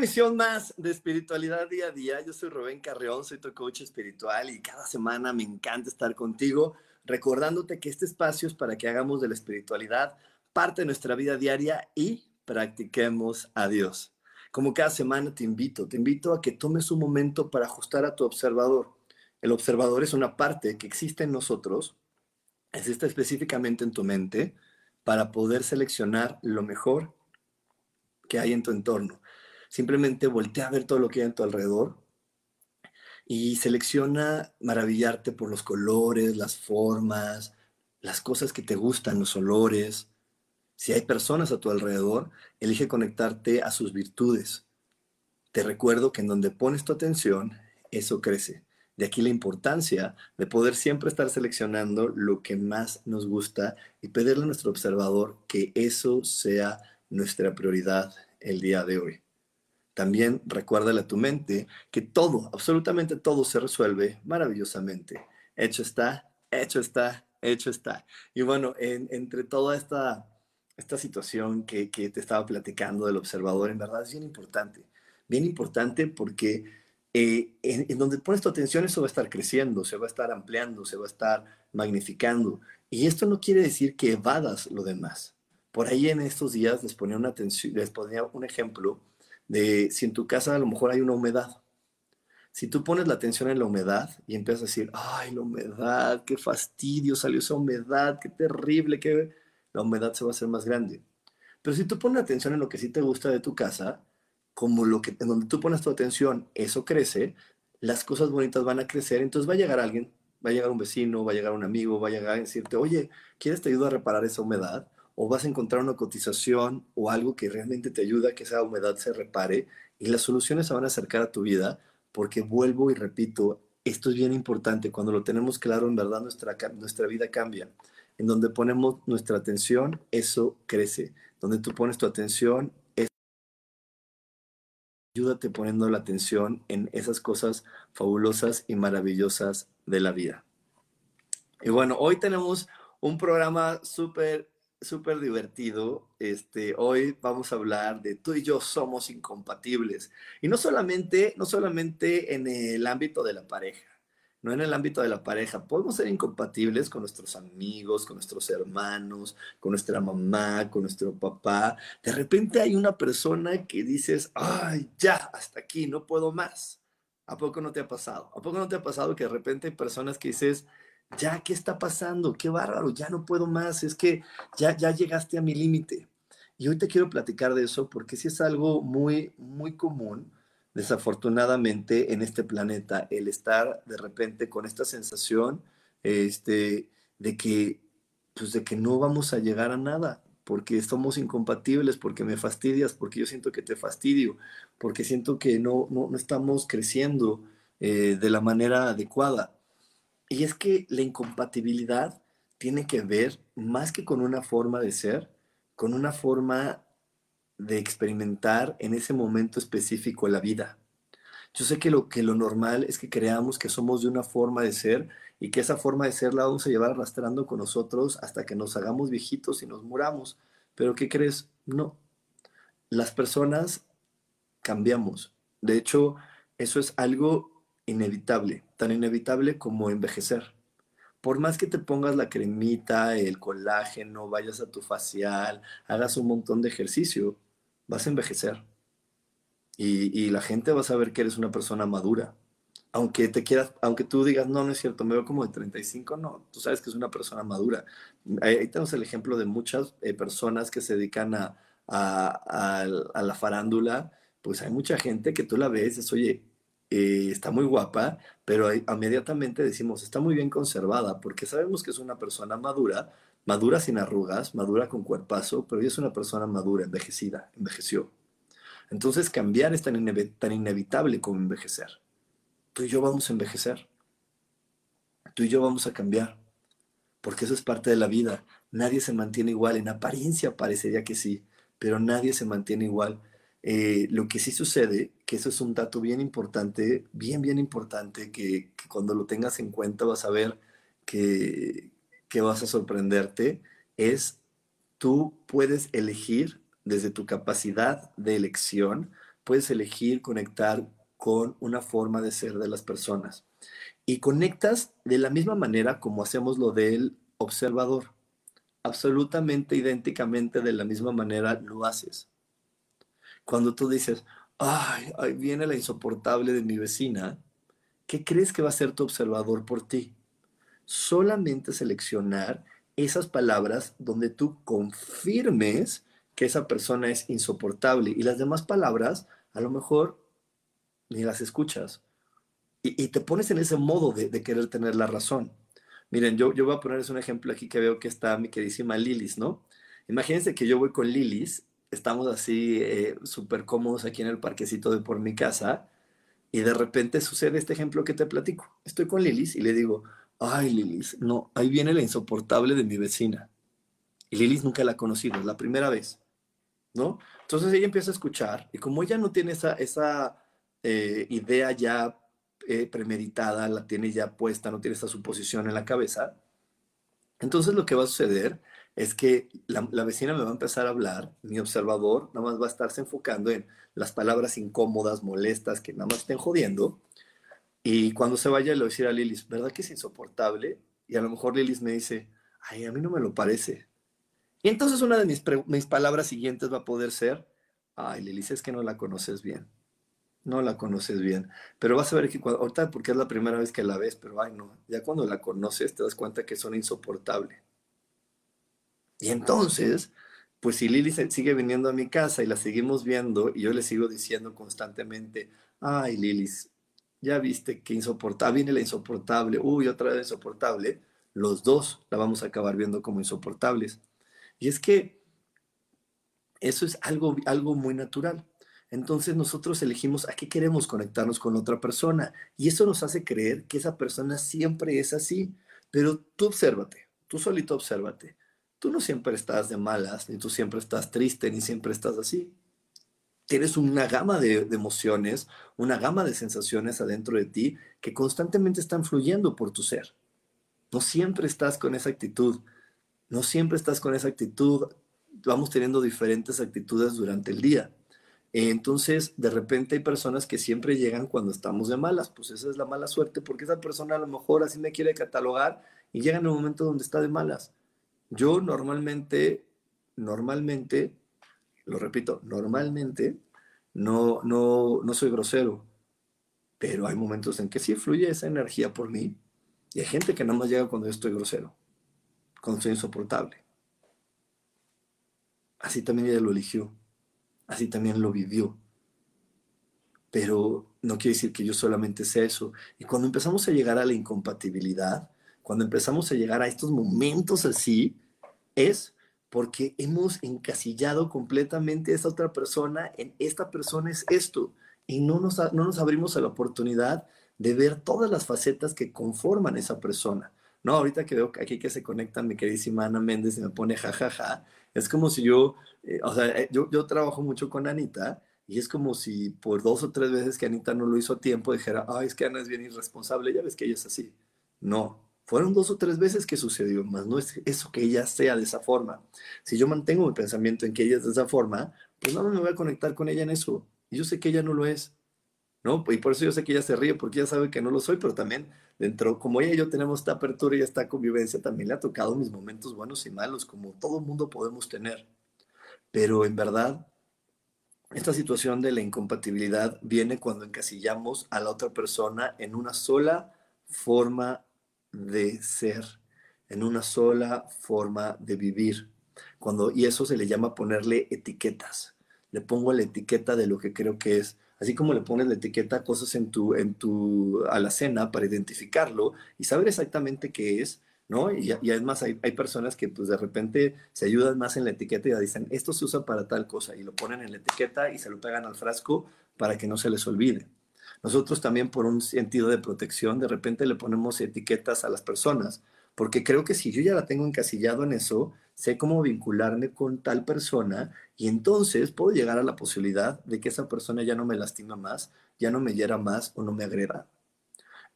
Emisión más de Espiritualidad Día a Día. Yo soy Rubén Carreón, soy tu coach espiritual y cada semana me encanta estar contigo, recordándote que este espacio es para que hagamos de la espiritualidad parte de nuestra vida diaria y practiquemos a Dios. Como cada semana te invito, te invito a que tomes un momento para ajustar a tu observador. El observador es una parte que existe en nosotros, existe específicamente en tu mente, para poder seleccionar lo mejor que hay en tu entorno. Simplemente voltea a ver todo lo que hay en tu alrededor y selecciona maravillarte por los colores, las formas, las cosas que te gustan, los olores. Si hay personas a tu alrededor, elige conectarte a sus virtudes. Te recuerdo que en donde pones tu atención, eso crece. De aquí la importancia de poder siempre estar seleccionando lo que más nos gusta y pedirle a nuestro observador que eso sea nuestra prioridad el día de hoy. También recuérdale a tu mente que todo, absolutamente todo se resuelve maravillosamente. Hecho está, hecho está, hecho está. Y bueno, entre toda esta, esta situación que, te estaba platicando del observador, en verdad es bien importante. Bien importante porque eh, en, en, donde pones tu atención eso va a estar creciendo, se va a estar ampliando, se va a estar magnificando. Y esto no quiere decir que evadas lo demás. Por ahí en estos días les ponía, una les ponía un ejemplo de si en tu casa a lo mejor hay una humedad. Si tú pones la atención en la humedad y empiezas a decir, ay, la humedad, qué fastidio, salió esa humedad, qué terrible, que la humedad se va a hacer más grande. Pero si tú pones atención en lo que sí te gusta de tu casa, como lo que en donde tú pones tu atención, eso crece, las cosas bonitas van a crecer, entonces va a llegar alguien, va a llegar un vecino, va a llegar un amigo, va a llegar a decirte, oye, ¿quieres te ayudo a reparar esa humedad? O vas a encontrar una cotización o algo que realmente te ayuda a que esa humedad se repare y las soluciones se van a acercar a tu vida porque vuelvo y repito, esto es bien importante, cuando lo tenemos claro, en verdad nuestra, nuestra vida cambia. En donde ponemos nuestra atención, eso crece. Donde tú pones tu atención, es... ayúdate poniendo la atención en esas cosas fabulosas y maravillosas de la vida. Y bueno, hoy tenemos un programa súper súper divertido. Este, hoy vamos a hablar de tú y yo somos incompatibles. Y no solamente, no solamente en el ámbito de la pareja, no en el ámbito de la pareja. Podemos ser incompatibles con nuestros amigos, con nuestros hermanos, con nuestra mamá, con nuestro papá. De repente hay una persona que dices, ay, ya, hasta aquí, no puedo más. ¿A poco no te ha pasado? ¿A poco no te ha pasado que de repente hay personas que dices, ya, ¿qué está pasando? Qué bárbaro, ya no puedo más, es que ya, ya llegaste a mi límite. Y hoy te quiero platicar de eso porque sí es algo muy, muy común, desafortunadamente, en este planeta, el estar de repente con esta sensación este, de, que, pues de que no vamos a llegar a nada, porque somos incompatibles, porque me fastidias, porque yo siento que te fastidio, porque siento que no, no, estamos creciendo eh, de la manera adecuada. Y es que la incompatibilidad tiene que ver más que con una forma de ser, con una forma de experimentar en ese momento específico la vida. Yo sé que lo, que lo normal es que creamos que somos de una forma de ser y que esa forma de ser la vamos a llevar arrastrando con nosotros hasta que nos hagamos viejitos y nos muramos. Pero ¿qué crees? No. Las personas cambiamos. De hecho, eso es algo inevitable, tan inevitable como envejecer. Por más que te pongas la cremita, el colágeno, vayas a tu facial, hagas un montón de ejercicio, vas a envejecer. Y, la gente va a saber que eres una persona madura. aunque te quieras, aunque tú digas, no, no es cierto, me veo como de 35, no, tú sabes que es una persona madura. Ahí, tenemos el ejemplo de muchas eh, personas que se dedican a, a, la farándula, pues hay mucha gente que tú la ves, es, oye, eh, está muy guapa, pero inmediatamente decimos, está muy bien conservada, porque sabemos que es una persona madura, madura sin arrugas, madura con cuerpazo, pero ella es una persona madura, envejecida, envejeció. Entonces cambiar es tan, tan inevitable como envejecer. Tú y yo vamos a envejecer. Tú y yo vamos a cambiar. Porque eso es parte de la vida. Nadie se mantiene igual. En apariencia parecería que sí, pero nadie se mantiene igual. Eh, lo que sí sucede, que eso es un dato bien importante, bien, bien importante, que, cuando lo tengas en cuenta vas a ver que, que vas a sorprenderte, es tú puedes elegir desde tu capacidad de elección, puedes elegir conectar con una forma de ser de las personas. Y conectas de la misma manera como hacemos lo del observador. Absolutamente idénticamente de la misma manera lo haces. Cuando tú dices, ay, ahí viene la insoportable de mi vecina, ¿qué crees que va a ser tu observador por ti? Solamente seleccionar esas palabras donde tú confirmes que esa persona es insoportable y las demás palabras a lo mejor ni las escuchas y, te pones en ese modo de, querer tener la razón. Miren, yo, yo voy a ponerles un ejemplo aquí que veo que está mi queridísima Lilis, ¿no? Imagínense que yo voy con Lilis estamos así eh, súper cómodos aquí en el parquecito de por mi casa y de repente sucede este ejemplo que te platico. Estoy con Lilis y le digo, ay Lilis, no, ahí viene la insoportable de mi vecina. Y Lilis nunca la ha conocido, es la primera vez, ¿no? Entonces ella empieza a escuchar y como ella no tiene esa, esa eh, idea ya eh, premeditada, la tiene ya puesta, no tiene esa suposición en la cabeza, entonces lo que va a suceder es que la, vecina me va a empezar a hablar, mi observador nada más va a estarse enfocando en las palabras incómodas, molestas, que nada más estén jodiendo. Y cuando se vaya le voy a decir a Lilis, ¿verdad que es insoportable? Y a lo mejor Lilis me dice, ay, a mí no me lo parece. Y entonces una de mis, mis palabras siguientes va a poder ser, ay, Lilis, es que no la conoces bien. No la conoces bien. Pero vas a ver que ahorita porque es la primera vez que la ves, pero ay, no, ya cuando la conoces te das cuenta que son insoportable. Y entonces, pues si Lili sigue viniendo a mi casa y la seguimos viendo y yo le sigo diciendo constantemente, ay Lilis, ya viste que insoportable, viene la insoportable, uy, otra vez insoportable, los dos la vamos a acabar viendo como insoportables. Y es que eso es algo, algo muy natural. Entonces nosotros elegimos a qué queremos conectarnos con otra persona y eso nos hace creer que esa persona siempre es así. Pero tú obsérvate, tú solito obsérvate tú no siempre estás de malas, ni tú siempre estás triste, ni siempre estás así. Tienes una gama de, emociones, una gama de sensaciones adentro de ti que constantemente están fluyendo por tu ser. No siempre estás con esa actitud, no siempre estás con esa actitud, vamos teniendo diferentes actitudes durante el día. Entonces, de repente hay personas que siempre llegan cuando estamos de malas, pues esa es la mala suerte, porque esa persona a lo mejor así me quiere catalogar y llega en un momento donde está de malas. Yo normalmente, normalmente, lo repito, normalmente no, no, no soy grosero, pero hay momentos en que sí fluye esa energía por mí y hay gente que nada más llega cuando yo estoy grosero, cuando estoy insoportable. Así también ella lo eligió, así también lo vivió. Pero no quiere decir que yo solamente sea eso. Y cuando empezamos a llegar a la incompatibilidad, cuando empezamos a llegar a estos momentos así, es porque hemos encasillado completamente a esta otra persona en esta persona es esto y no nos, no nos abrimos a la oportunidad de ver todas las facetas que conforman esa persona. No, ahorita que veo aquí que se conecta mi queridísima Ana Méndez y me pone jajaja, es como si yo, eh, o sea, eh, yo, yo trabajo mucho con Anita y es como si por dos o tres veces que Anita no lo hizo a tiempo dijera, ay, es que Ana es bien irresponsable, ya ves que ella es así. No, fueron dos o tres veces que sucedió, más no es eso que ella sea de esa forma. Si yo mantengo mi pensamiento en que ella es de esa forma, pues no me voy a conectar con ella en eso. Y yo sé que ella no lo es. ¿no? Y por eso yo sé que ella se ríe, porque ella sabe que no lo soy, pero también dentro, como ella y yo tenemos esta apertura y esta convivencia, también le ha tocado mis momentos buenos y malos, como todo mundo podemos tener. Pero en verdad, esta situación de la incompatibilidad viene cuando encasillamos a la otra persona en una sola forma de ser, en una sola forma de vivir. Cuando, y eso se le llama ponerle etiquetas. Le pongo la etiqueta de lo que creo que es. Así como le pones la etiqueta cosas en tu, en tu alacena para identificarlo y saber exactamente qué es, ¿no? Y, y además hay, hay, personas que pues de repente se ayudan más en la etiqueta y dicen, esto se usa para tal cosa, y lo ponen en la etiqueta y se lo pegan al frasco para que no se les olvide. Nosotros también por un sentido de protección, de repente le ponemos etiquetas a las personas, porque creo que si yo ya la tengo encasillado en eso, sé cómo vincularme con tal persona y entonces puedo llegar a la posibilidad de que esa persona ya no me lastima más, ya no me hiera más o no me agreda.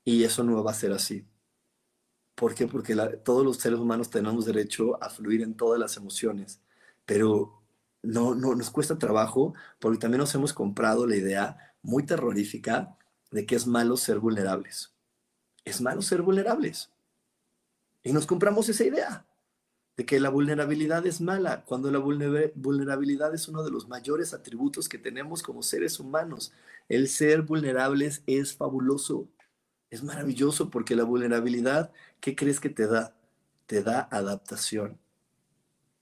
Y eso no va a ser así. ¿Por qué? Porque todos los seres humanos tenemos derecho a fluir en todas las emociones, pero no, no nos cuesta trabajo porque también nos hemos comprado la idea muy terrorífica de que es malo ser vulnerables. Es malo ser vulnerables. Y nos compramos esa idea de que la vulnerabilidad es mala, cuando la vulnerabilidad es uno de los mayores atributos que tenemos como seres humanos. El ser vulnerables es fabuloso, es maravilloso porque la vulnerabilidad ¿qué crees que te da? Te da adaptación.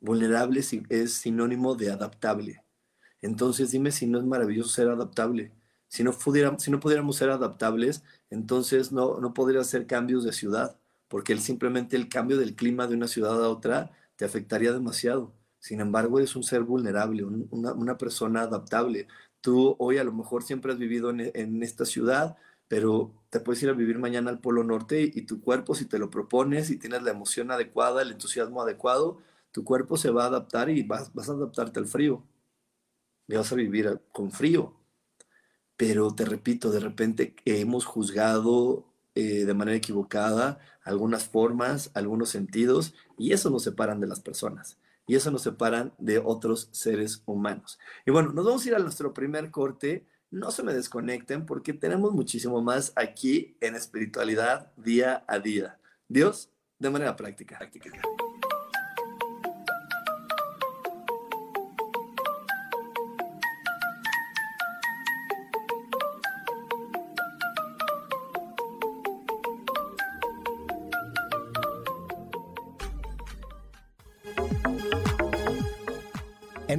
Vulnerable es sinónimo de adaptable. Entonces dime si no es maravilloso ser adaptable. Si no, pudiéramos, si no pudiéramos ser adaptables, entonces no, no podría hacer cambios de ciudad, porque simplemente el cambio del clima de una ciudad a otra te afectaría demasiado. Sin embargo, eres un ser vulnerable, una, una, persona adaptable. Tú hoy a lo mejor siempre has vivido en, en esta ciudad, pero te puedes ir a vivir mañana al Polo Norte y, tu cuerpo, si te lo propones y tienes la emoción adecuada, el entusiasmo adecuado, tu cuerpo se va a adaptar y vas, vas a adaptarte al frío. Y vas a vivir con frío. Pero te repito, de repente hemos juzgado eh, de manera equivocada algunas formas, algunos sentidos, y eso nos separan de las personas. Y eso nos separan de otros seres humanos. Y bueno, nos vamos a ir a nuestro primer corte no se me desconecten porque tenemos muchísimo más aquí en espiritualidad día a día. Dios, de manera práctica.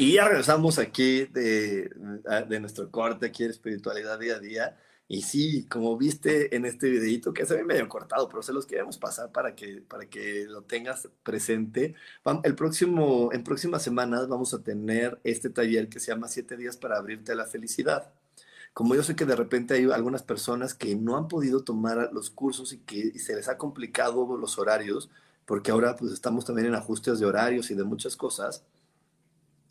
Y ya regresamos aquí de, nuestro corte, aquí de espiritualidad día a día. Y sí, como viste en este videito, que se ve medio cortado, pero se los queremos pasar para que, para que lo tengas presente. El próximo, en próximas semanas vamos a tener este taller que se llama Siete días para abrirte a la felicidad. Como yo sé que de repente hay algunas personas que no han podido tomar los cursos y que se les ha complicado los horarios, porque ahora pues estamos también en ajustes de horarios y de muchas cosas,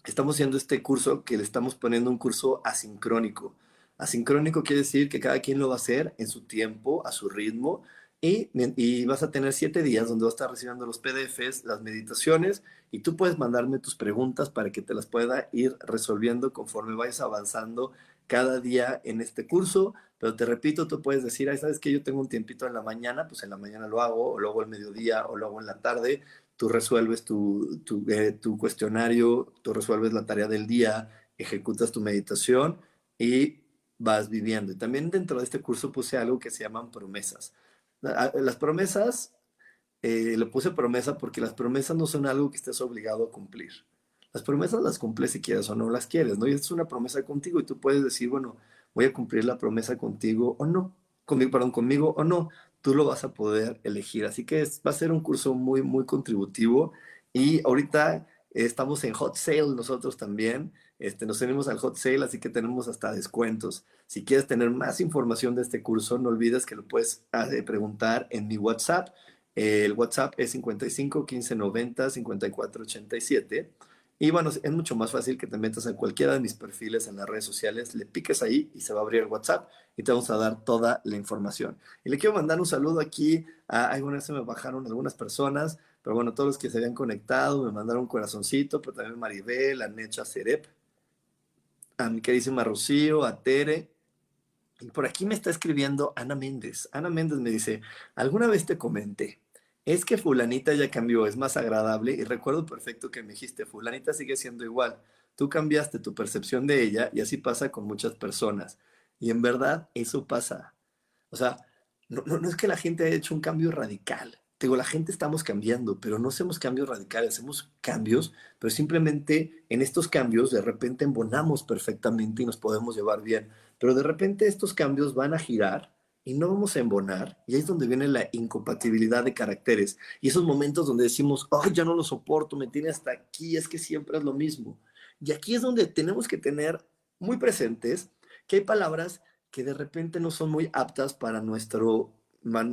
estamos haciendo este curso que le estamos poniendo un curso asincrónico. Asincrónico quiere decir que cada quien lo va a hacer en su tiempo, a su ritmo, y, y, vas a tener siete días donde vas a estar recibiendo los PDFs, las meditaciones, y tú puedes mandarme tus preguntas para que te las pueda ir resolviendo conforme vayas avanzando cada día en este curso, pero te repito, tú puedes decir, sabes que yo tengo un tiempito en la mañana, pues en la mañana lo hago, o luego al mediodía, o luego en la tarde, tú resuelves tu, eh, tu cuestionario, tú resuelves la tarea del día, ejecutas tu meditación y vas viviendo. Y también dentro de este curso puse algo que se llaman promesas. Las promesas, eh, le puse promesa porque las promesas no son algo que estés obligado a cumplir. Las promesas las cumples si quieres o no las quieres, ¿no? Y es una promesa contigo y tú puedes decir, bueno, voy a cumplir la promesa contigo o no, conmigo, perdón, conmigo o no. Tú lo vas a poder elegir. Así que va a ser un curso muy, muy contributivo. Y ahorita estamos en hot sale nosotros también. Este, nos tenemos al hot sale, así que tenemos hasta descuentos. Si quieres tener más información de este curso, no olvides que lo puedes ah, preguntar en mi WhatsApp. el WhatsApp es 55 15 90 54 87. Y bueno, es mucho más fácil que te metas en cualquiera de mis perfiles en las redes sociales, le piques ahí y se va a abrir el WhatsApp y te vamos a dar toda la información. Y le quiero mandar un saludo aquí a algunas se me bajaron algunas personas, pero bueno, todos los que se habían conectado me mandaron un corazoncito, pero también Maribel, Anecha Cerep, a mi queridísima Rocío, a Tere. Y por aquí me está escribiendo Ana Méndez. Ana Méndez me dice, alguna vez te comenté, es que fulanita ya cambió, es más agradable y recuerdo perfecto que me dijiste, fulanita sigue siendo igual. Tú cambiaste tu percepción de ella y así pasa con muchas personas. Y en verdad eso pasa. O sea, no, es que la gente haya hecho un cambio radical digo, la gente estamos cambiando, pero no hacemos cambios radicales, hacemos cambios, pero simplemente en estos cambios de repente embonamos perfectamente y nos podemos llevar bien, pero de repente estos cambios van a girar y no vamos a embonar, y ahí es donde viene la incompatibilidad de caracteres, y esos momentos donde decimos, ay, ya no lo soporto, me tiene hasta aquí, es que siempre es lo mismo. Y aquí es donde tenemos que tener muy presentes que hay palabras que de repente no son muy aptas para nuestro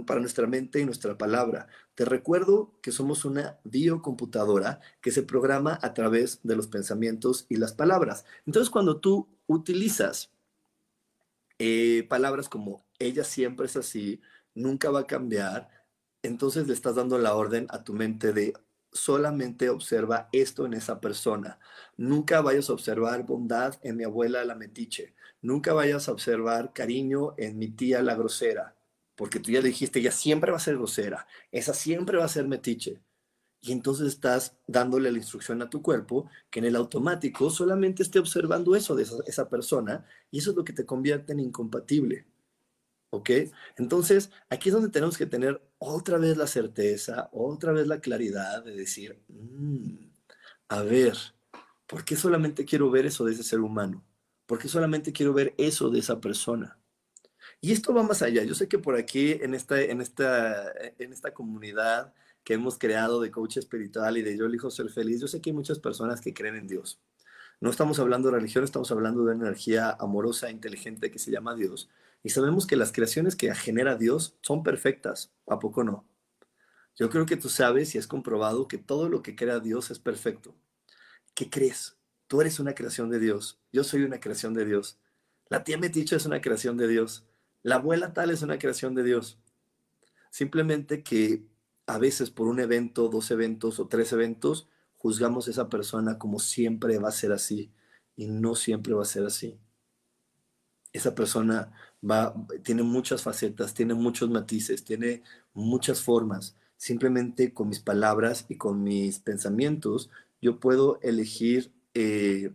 para nuestra mente y nuestra palabra. Te recuerdo que somos una biocomputadora que se programa a través de los pensamientos y las palabras. Entonces, cuando tú utilizas eh, palabras como ella siempre es así, nunca va a cambiar, entonces le estás dando la orden a tu mente de solamente observa esto en esa persona. Nunca vayas a observar bondad en mi abuela la metiche. Nunca vayas a observar cariño en mi tía la grosera porque tú ya le dijiste, ella siempre va a ser grosera, esa siempre va a ser metiche. Y entonces estás dándole la instrucción a tu cuerpo que en el automático solamente esté observando eso de esa, persona y eso es lo que te convierte en incompatible. ¿Ok? Entonces, aquí es donde tenemos que tener otra vez la certeza, otra vez la claridad de decir, mm, a ver, ¿por qué solamente quiero ver eso de ese ser humano? ¿Por qué solamente quiero ver eso de esa persona? Y esto va más allá. Yo sé que por aquí, en esta, en esta, en esta comunidad que hemos creado de coach espiritual y de yo elijo ser feliz, yo sé que hay muchas personas que creen en Dios. No estamos hablando de religión, estamos hablando de una energía amorosa, inteligente que se llama Dios. Y sabemos que las creaciones que genera Dios son perfectas. ¿A poco no? Yo creo que tú sabes y has comprobado que todo lo que crea Dios es perfecto. ¿Qué crees? Tú eres una creación de Dios. Yo soy una creación de Dios. La tía Metiche es una creación de Dios. La abuela tal es una creación de Dios. Simplemente que a veces por un evento, dos eventos o tres eventos, juzgamos a esa persona como siempre va a ser así y no siempre va a ser así. Esa persona va, tiene muchas facetas, tiene muchos matices, tiene muchas formas. Simplemente con mis palabras y con mis pensamientos, yo puedo elegir eh,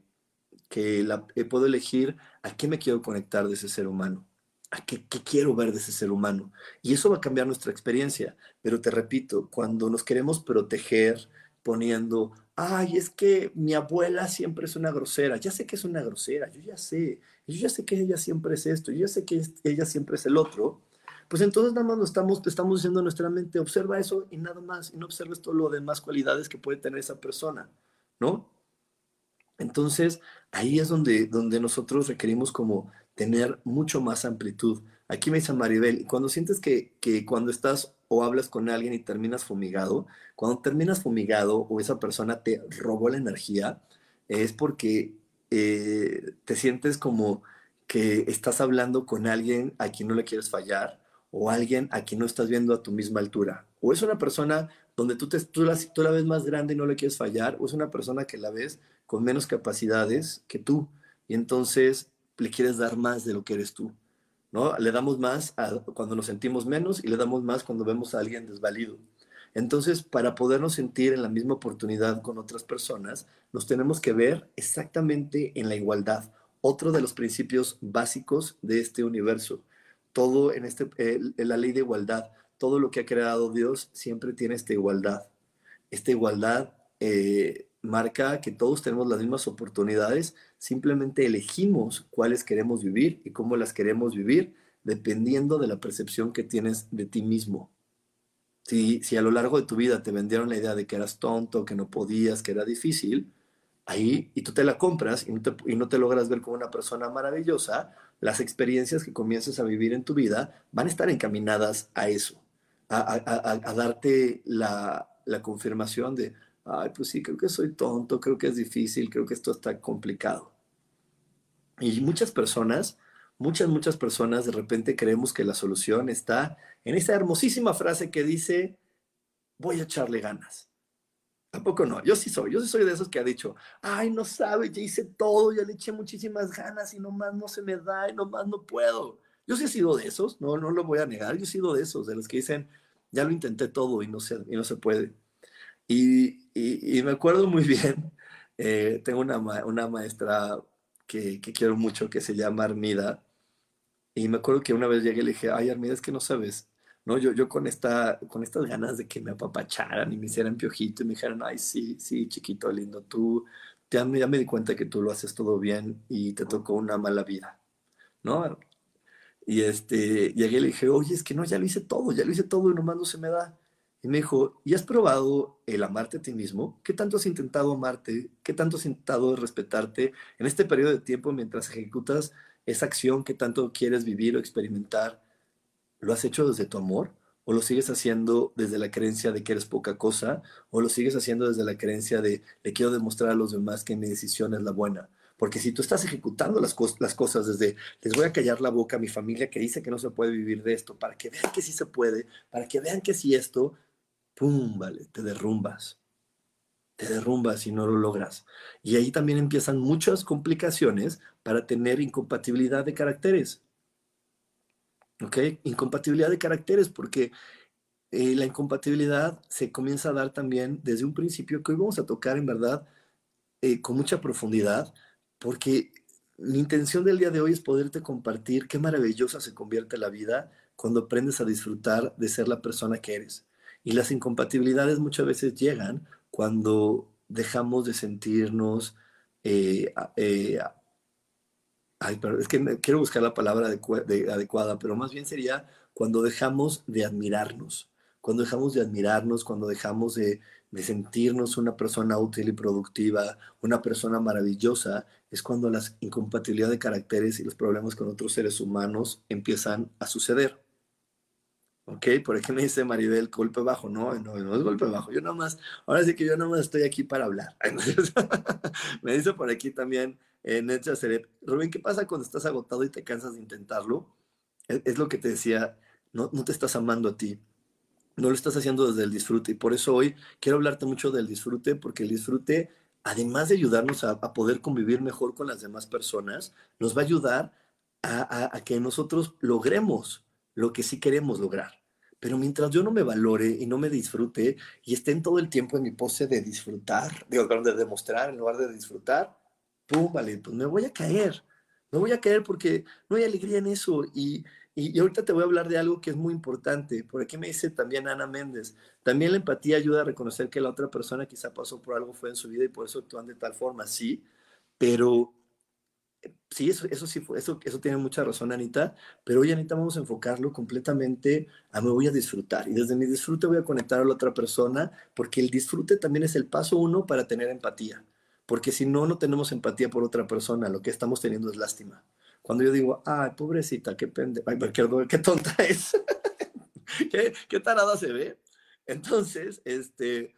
que eh, puedo elegir a qué me quiero conectar de ese ser humano a qué, quiero ver de ese ser humano. Y eso va a cambiar nuestra experiencia. Pero te repito, cuando nos queremos proteger poniendo, ay, es que mi abuela siempre es una grosera, ya sé que es una grosera, yo ya sé, yo ya sé que ella siempre es esto, yo ya sé que ella siempre es el otro, pues entonces nada más nos estamos, estamos diciendo a nuestra mente, observa eso y nada más, y no observes todo lo demás cualidades que puede tener esa persona, ¿no? Entonces, ahí es donde, donde nosotros requerimos como tener mucho más amplitud. Aquí me dice Maribel, cuando sientes que, que cuando estás o hablas con alguien y terminas fumigado, cuando terminas fumigado o esa persona te robó la energía, es porque eh, te sientes como que estás hablando con alguien a quien no le quieres fallar o alguien a quien no estás viendo a tu misma altura. O es una persona donde tú, te, tú, la, tú la ves más grande y no le quieres fallar, o es una persona que la ves con menos capacidades que tú. Y entonces le quieres dar más de lo que eres tú, ¿no? Le damos más cuando nos sentimos menos y le damos más cuando vemos a alguien desvalido. Entonces, para podernos sentir en la misma oportunidad con otras personas, nos tenemos que ver exactamente en la igualdad, otro de los principios básicos de este universo. Todo en, este, en la ley de igualdad, todo lo que ha creado Dios siempre tiene esta igualdad. Esta igualdad eh, marca que todos tenemos las mismas oportunidades, simplemente elegimos cuáles queremos vivir y cómo las queremos vivir dependiendo de la percepción que tienes de ti mismo. Si, si a lo largo de tu vida te vendieron la idea de que eras tonto, que no podías, que era difícil, ahí, y tú te la compras y no te, y no te logras ver como una persona maravillosa, las experiencias que comiences a vivir en tu vida van a estar encaminadas a eso, a, a, a darte la, la confirmación de, ay, pues sí, creo que soy tonto, creo que es difícil, creo que esto está complicado. Y muchas personas, muchas, muchas personas de repente creemos que la solución está en esa hermosísima frase que dice, voy a echarle ganas. Tampoco no, yo sí soy, yo sí soy de esos que ha dicho, ay, no sabe, ya hice todo, ya le eché muchísimas ganas y nomás no se me da y nomás no puedo. Yo sí he sido de esos, no, no lo voy a negar, yo he sido de esos, de los que dicen, ya lo intenté todo y no se, y no se puede. Y, me acuerdo muy bien, eh, tengo una, una maestra que, quiero mucho que se llama Armida, y me acuerdo que una vez llegué y le dije, ay Armida, es que no sabes, ¿no? Yo, yo con, esta, con estas ganas de que me apapacharan y me hicieran piojito y me dijeran, ay, sí, sí, chiquito, lindo, tú, ya me, ya me di cuenta que tú lo haces todo bien y te tocó una mala vida, ¿no? Y este, llegué y le dije, oye, es que no, ya lo hice todo, ya lo hice todo y nomás no se me da. Y me dijo, ¿y has probado el amarte a ti mismo? ¿Qué tanto has intentado amarte? ¿Qué tanto has intentado respetarte en este periodo de tiempo mientras ejecutas esa acción que tanto quieres vivir o experimentar? ¿Lo has hecho desde tu amor? ¿O lo sigues haciendo desde la creencia de que eres poca cosa? ¿O lo sigues haciendo desde la creencia de le quiero demostrar a los demás que mi decisión es la buena? Porque si tú estás ejecutando las, las cosas desde, les voy a callar la boca a mi familia que dice que no se puede vivir de esto, para que vean que sí se puede, para que vean que sí esto, ¡pum! Vale, te derrumbas. Te derrumbas y no lo logras. Y ahí también empiezan muchas complicaciones para tener incompatibilidad de caracteres. ¿Ok? Incompatibilidad de caracteres porque eh, la incompatibilidad se comienza a dar también desde un principio que hoy vamos a tocar en verdad eh, con mucha profundidad porque mi intención del día de hoy es poderte compartir qué maravillosa se convierte la vida cuando aprendes a disfrutar de ser la persona que eres. Y las incompatibilidades muchas veces llegan cuando dejamos de sentirnos... Eh, eh, ay, pero es que quiero buscar la palabra adecuada, pero más bien sería cuando dejamos de admirarnos, cuando dejamos de admirarnos, cuando dejamos de, de sentirnos una persona útil y productiva, una persona maravillosa, es cuando las incompatibilidades de caracteres y los problemas con otros seres humanos empiezan a suceder. Ok, por aquí me dice Maribel, golpe bajo. No, no, no es golpe bajo. Yo nada más, ahora sí que yo nada más estoy aquí para hablar. me dice por aquí también eh, Netcha Cerep, Rubén, ¿qué pasa cuando estás agotado y te cansas de intentarlo? Es, lo que te decía, no te estás amando a ti. No lo estás haciendo desde el disfrute. Y por eso hoy quiero hablarte mucho del disfrute, porque el disfrute, además de ayudarnos a, poder convivir mejor con las demás personas, nos va a ayudar a que nosotros logremos lo que sí queremos lograr. Pero mientras yo no me valore y no me disfrute y esté todo el tiempo en mi pose de disfrutar, digo, de demostrar en lugar de disfrutar, pum, vale, pues me voy a caer. Me voy a caer porque no hay alegría en eso. Y, y, ahorita te voy a hablar de algo que es muy importante. Por aquí me dice también Ana Méndez. También la empatía ayuda a reconocer que la otra persona quizá pasó por algo fue en su vida y por eso actúan de tal forma, sí. Pero sí, eso, eso sí, eso, eso tiene mucha razón, Anita, pero hoy, Anita, vamos a enfocarlo completamente a me voy a disfrutar y desde mi disfrute voy a conectar a la otra persona porque el disfrute también es el paso uno para tener empatía, porque si no, no tenemos empatía por otra persona, lo que estamos teniendo es lástima. Cuando yo digo, ay, pobrecita, qué pende, ay, qué, tonta es, ¿Qué, qué tarada se ve. Entonces, este,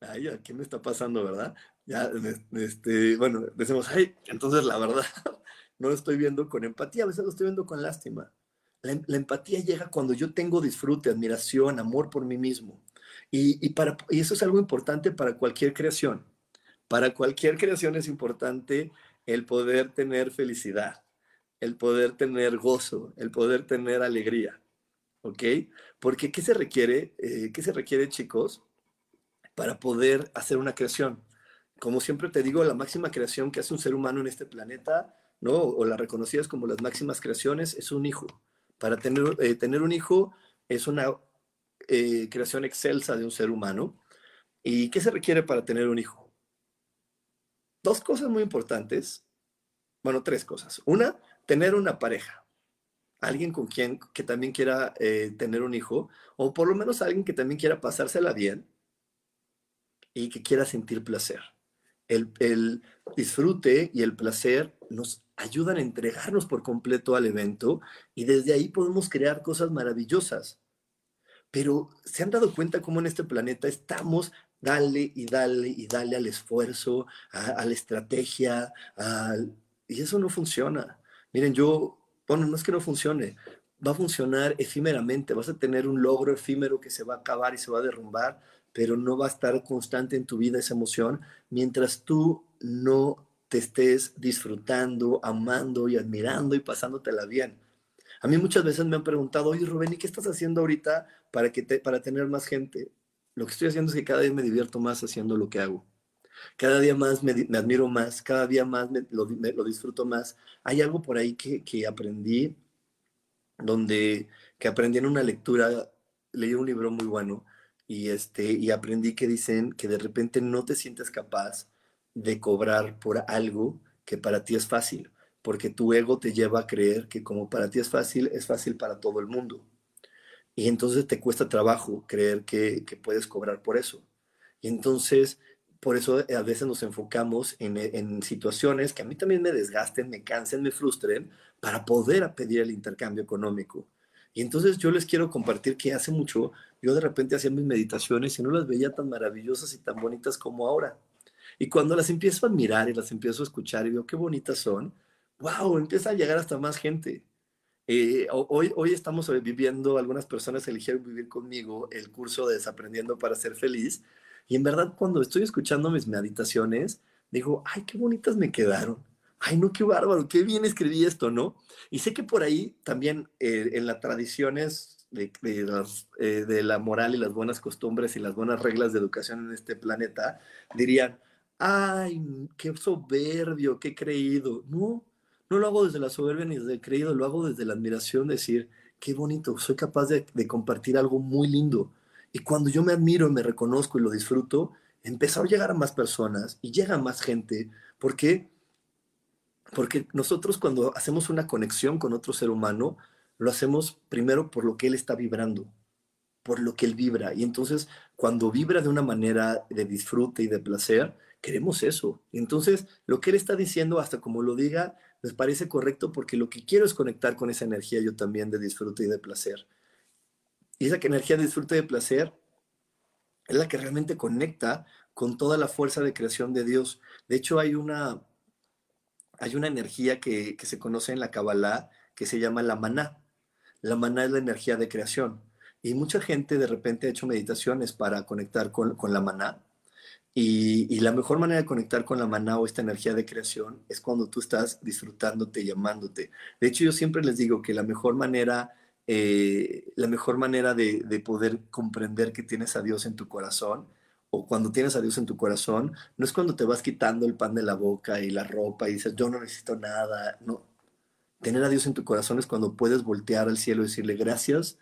ay, ¿qué me está pasando, verdad? Ya, este, bueno, decimos, ay, entonces la verdad, no lo estoy viendo con empatía, a veces lo estoy viendo con lástima. La, empatía llega cuando yo tengo disfrute, admiración, amor por mí mismo. Y, y, para, y eso es algo importante para cualquier creación. Para cualquier creación es importante el poder tener felicidad. el poder tener gozo, el poder tener alegría. ¿Ok? Porque ¿qué se requiere? Eh, ¿Qué se requiere, chicos, para poder hacer una creación? Como siempre te digo, la máxima creación que hace un ser humano en este planeta, ¿no? O la reconocidas como las máximas creaciones, es un hijo. Para tener, eh, tener un hijo es una eh, creación excelsa de un ser humano. ¿Y qué se requiere para tener un hijo? Dos cosas muy importantes. Bueno, tres cosas. Una, tener una pareja alguien con quien que también quiera eh, tener un hijo, o por lo menos alguien que también quiera pasársela bien y que quiera sentir placer. El, el, disfrute y el placer nos ayudan a entregarnos por completo al evento y desde ahí podemos crear cosas maravillosas. Pero se han dado cuenta cómo en este planeta estamos dale y dale y dale al esfuerzo, a, la estrategia, y eso no funciona. Miren, yo bueno, no es que no funcione, va a funcionar efímeramente, vas a tener un logro efímero que se va a acabar y se va a derrumbar, pero no va a estar constante en tu vida esa emoción mientras tú no te estés disfrutando, amando y admirando y pasándotela bien. A mí muchas veces me han preguntado, oye Rubén, ¿y qué estás haciendo ahorita para, que te, para tener más gente? Lo que estoy haciendo es que cada día me divierto más haciendo lo que hago. Cada día más me, admiro más, cada día más lo, disfruto más. Hay algo por ahí que, que aprendí, donde que aprendí en una lectura, leí un libro muy bueno y, este, y aprendí que dicen que de repente no te sientes capaz de cobrar por algo que para ti es fácil, porque tu ego te lleva a creer que como para ti es fácil, es fácil para todo el mundo. Y entonces te cuesta trabajo creer que, que puedes cobrar por eso. Y entonces por eso eh, a veces nos enfocamos en, eh, en, situaciones que a mí también me desgasten, me cansen, me frustren, para poder pedir el intercambio económico. Y entonces yo les quiero compartir que hace mucho yo de repente hacía mis meditaciones y no las veía tan maravillosas y tan bonitas como ahora. Y cuando las empiezo a admirar y las empiezo a escuchar y veo qué bonitas son, wow, empieza a llegar hasta más gente. Eh, hoy, hoy estamos viviendo, algunas personas eligieron vivir conmigo el curso de Desaprendiendo para ser feliz, y en verdad, cuando estoy escuchando mis meditaciones, digo, ay, qué bonitas me quedaron. Ay, no, qué bárbaro, qué bien escribí esto, ¿no? Y sé que por ahí también eh, en las tradiciones de, eh, de, la moral y las buenas costumbres y las buenas reglas de educación en este planeta, dirían, ay, qué soberbio, qué creído. No, no lo hago desde la soberbia ni desde el creído, lo hago desde la admiración, decir, qué bonito, soy capaz de, compartir algo muy lindo. Y cuando yo me admiro me reconozco y lo disfruto, empezó a llegar a más personas y llega más gente. ¿Por qué? Porque nosotros cuando hacemos una conexión con otro ser humano, lo hacemos primero por lo que él está vibrando, por lo que él vibra. Y entonces, cuando vibra de una manera de disfrute y de placer, queremos eso. Y entonces, lo que él está diciendo, hasta como lo diga, les parece correcto porque lo que quiero es conectar con esa energía yo también de disfrute y de placer. Y esa energía de disfrute de placer es la que realmente conecta con toda la fuerza de creación de Dios. De hecho, hay una, hay una energía que, se conoce en la Kabbalah que se llama la maná. La maná es la energía de creación. Y mucha gente de repente ha hecho meditaciones para conectar con, la maná. Y, la mejor manera de conectar con la maná o esta energía de creación es cuando tú estás disfrutándote y amándote. De hecho, yo siempre les digo que la mejor manera eh, la mejor manera de, poder comprender que tienes a Dios en tu corazón o cuando tienes a Dios en tu corazón, no es cuando te vas quitando el pan de la boca y la ropa y dices, yo no necesito nada. No. Tener a Dios en tu corazón es cuando puedes voltear al cielo y decirle gracias,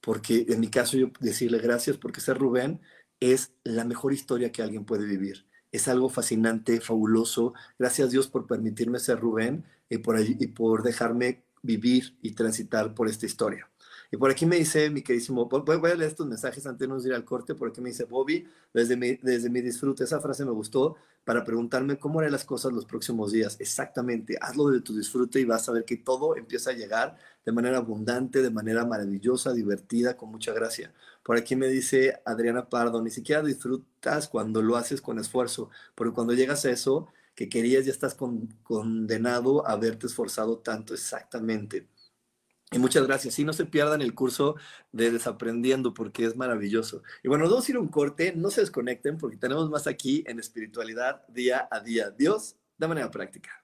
porque en mi caso yo decirle gracias porque ser Rubén es la mejor historia que alguien puede vivir. Es algo fascinante, fabuloso. Gracias Dios por permitirme ser Rubén y por, y por dejarme vivir y transitar por esta historia. Y por aquí me dice mi queridísimo, voy, a leer estos mensajes antes de ir al corte, por aquí me dice Bobby, desde mi, desde mi disfrute, esa frase me gustó para preguntarme cómo haré las cosas los próximos días. Exactamente, hazlo de tu disfrute y vas a ver que todo empieza a llegar de manera abundante, de manera maravillosa, divertida, con mucha gracia. Por aquí me dice Adriana Pardo, ni siquiera disfrutas cuando lo haces con esfuerzo, porque cuando llegas a eso, que querías, ya estás condenado a haberte esforzado tanto exactamente. Y muchas gracias. Y no se pierdan el curso de Desaprendiendo porque es maravilloso. Y bueno, vamos a ir a un corte, no se desconecten porque tenemos más aquí en espiritualidad día a día. Dios de manera práctica.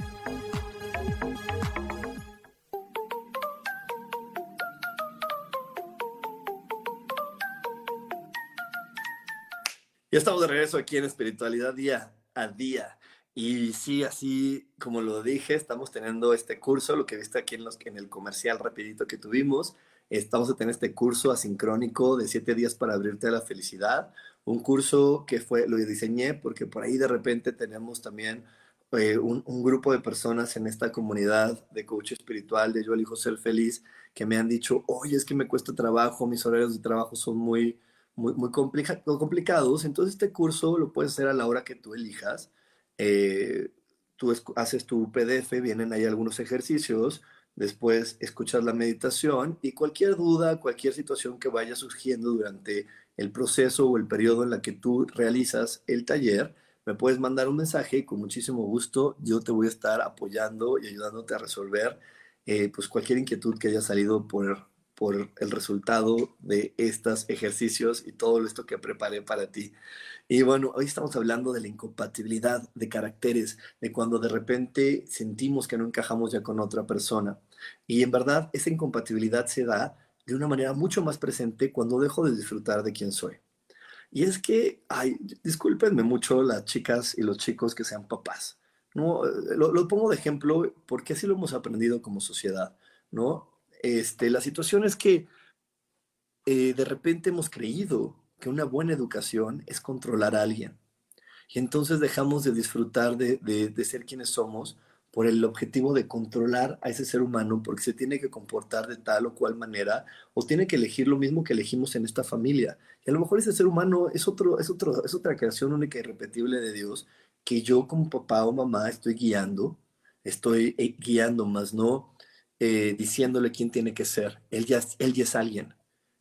Ya estamos de regreso aquí en Espiritualidad Día a Día. Y sí, así como lo dije, estamos teniendo este curso, lo que viste aquí en, los, en el comercial rapidito que tuvimos. Estamos a tener este curso asincrónico de siete días para abrirte a la felicidad. Un curso que fue, lo diseñé porque por ahí de repente tenemos también eh, un, grupo de personas en esta comunidad de coach espiritual de Yo elijo ser feliz que me han dicho, oye, es que me cuesta trabajo, mis horarios de trabajo son muy, muy, muy complicados. Entonces este curso lo puedes hacer a la hora que tú elijas. Eh, tú haces tu PDF, vienen ahí algunos ejercicios, después escuchas la meditación y cualquier duda, cualquier situación que vaya surgiendo durante el proceso o el periodo en la que tú realizas el taller, me puedes mandar un mensaje y con muchísimo gusto yo te voy a estar apoyando y ayudándote a resolver eh, pues cualquier inquietud que haya salido por, por el resultado de estos ejercicios y todo esto que preparé para ti. Y bueno, hoy estamos hablando de la incompatibilidad de caracteres, de cuando de repente sentimos que no encajamos ya con otra persona. Y en verdad, esa incompatibilidad se da de una manera mucho más presente cuando dejo de disfrutar de quién soy. Y es que, ay, discúlpenme mucho las chicas y los chicos que sean papás. No, lo, lo pongo de ejemplo porque así lo hemos aprendido como sociedad, ¿no? Este, la situación es que eh, de repente hemos creído que una buena educación es controlar a alguien. Y entonces dejamos de disfrutar de, ser quienes somos por el objetivo de controlar a ese ser humano porque se tiene que comportar de tal o cual manera o tiene que elegir lo mismo que elegimos en esta familia. Y a lo mejor ese ser humano es, otro, es, es otra creación única y repetible de Dios que yo como papá o mamá estoy guiando, estoy eh, guiando, más no eh, diciéndole quién tiene que ser. Él ya, él ya es alguien.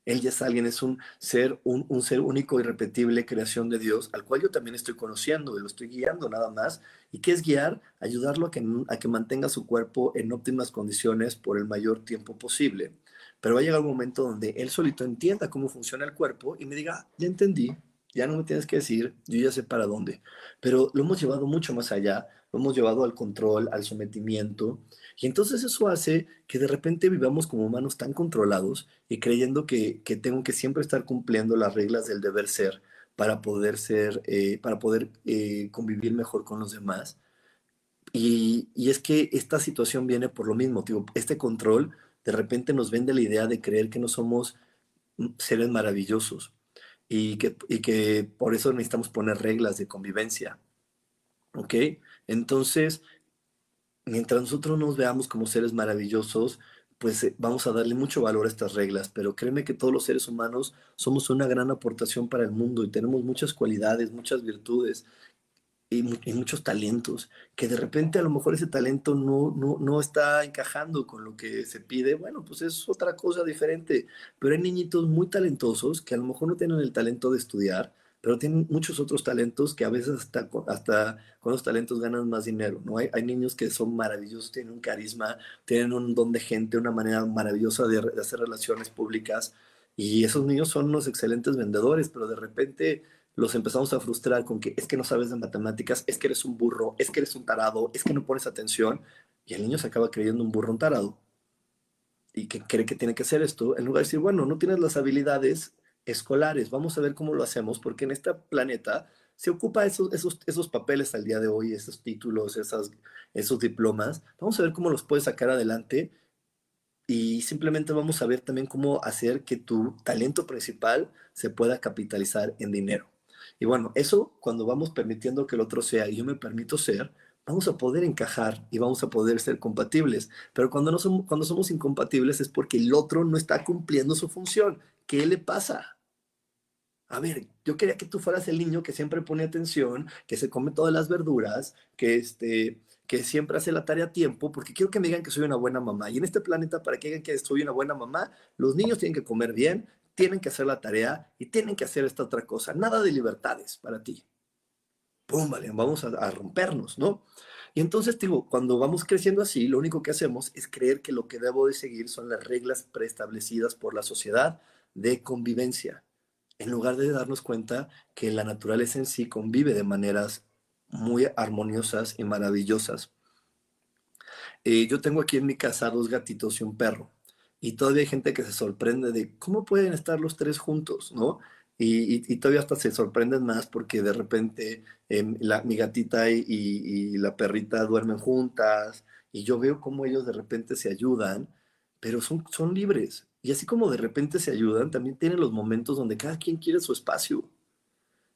Él ya es alguien, es un ser, un, un, ser único y repetible, creación de Dios, al cual yo también estoy conociendo y lo estoy guiando nada más. ¿Y qué es guiar? Ayudarlo a que, a que mantenga su cuerpo en óptimas condiciones por el mayor tiempo posible. Pero va a llegar un momento donde él solito entienda cómo funciona el cuerpo y me diga, ya entendí, ya no me tienes que decir, yo ya sé para dónde. Pero lo hemos llevado mucho más allá, lo hemos llevado al control, al sometimiento, y entonces eso hace que de repente vivamos como humanos tan controlados y creyendo que, tengo que siempre estar cumpliendo las reglas del deber ser para poder ser, eh, para poder eh, convivir mejor con los demás. Y, es que esta situación viene por lo mismo, tipo, este control de repente nos vende la idea de creer que no somos seres maravillosos y que, y que por eso necesitamos poner reglas de convivencia. ¿Ok? Entonces, mientras nosotros nos veamos como seres maravillosos, pues eh, vamos a darle mucho valor a estas reglas, pero créeme que todos los seres humanos somos una gran aportación para el mundo y tenemos muchas cualidades, muchas virtudes y, muchos talentos, que de repente a lo mejor ese talento no, no, no está encajando con lo que se pide, bueno, pues es otra cosa diferente, pero hay niñitos muy talentosos que a lo mejor no tienen el talento de estudiar, pero tienen muchos otros talentos que a veces hasta, hasta con los talentos ganan más dinero, ¿no? Hay, hay niños que son maravillosos, tienen un carisma, tienen un don de gente, una manera maravillosa de, hacer relaciones públicas, y esos niños son unos excelentes vendedores, pero de repente los empezamos a frustrar con que es que no sabes de matemáticas, es que eres un burro, es que eres un tarado, es que no pones atención, y el niño se acaba creyendo un burro, un tarado, y que cree que tiene que hacer esto, en lugar de decir, bueno, no tienes las habilidades, escolares. Vamos a ver cómo lo hacemos, porque en este planeta se ocupa esos, esos, esos papeles al día de hoy, esos títulos, esas, esos diplomas. Vamos a ver cómo los puedes sacar adelante y simplemente vamos a ver también cómo hacer que tu talento principal se pueda capitalizar en dinero. Y bueno, eso cuando vamos permitiendo que el otro sea y yo me permito ser, vamos a poder encajar y vamos a poder ser compatibles. Pero cuando, no somos, cuando somos incompatibles es porque el otro no está cumpliendo su función. ¿Qué le pasa? A ver, yo quería que tú fueras el niño que siempre pone atención, que se come todas las verduras, que, este, que siempre hace la tarea a tiempo, porque quiero que me digan que soy una buena mamá. Y en este planeta, para que digan que soy una buena mamá, los niños tienen que comer bien, tienen que hacer la tarea y tienen que hacer esta otra cosa. Nada de libertades para ti. Pum, vale, vamos a, a rompernos, ¿no? Y entonces, digo, cuando vamos creciendo así, lo único que hacemos es creer que lo que debo de seguir son las reglas preestablecidas por la sociedad de convivencia, en lugar de darnos cuenta que la naturaleza en sí convive de maneras muy armoniosas y maravillosas. Eh, yo tengo aquí en mi casa dos gatitos y un perro, y todavía hay gente que se sorprende de cómo pueden estar los tres juntos, ¿no? Y, todavía hasta se sorprenden más porque de repente em, mi gatita y, y, la perrita duermen juntas y yo veo cómo ellos de repente se ayudan, pero son, son libres. Y así como de repente se ayudan, también tienen los momentos donde cada quien quiere su espacio.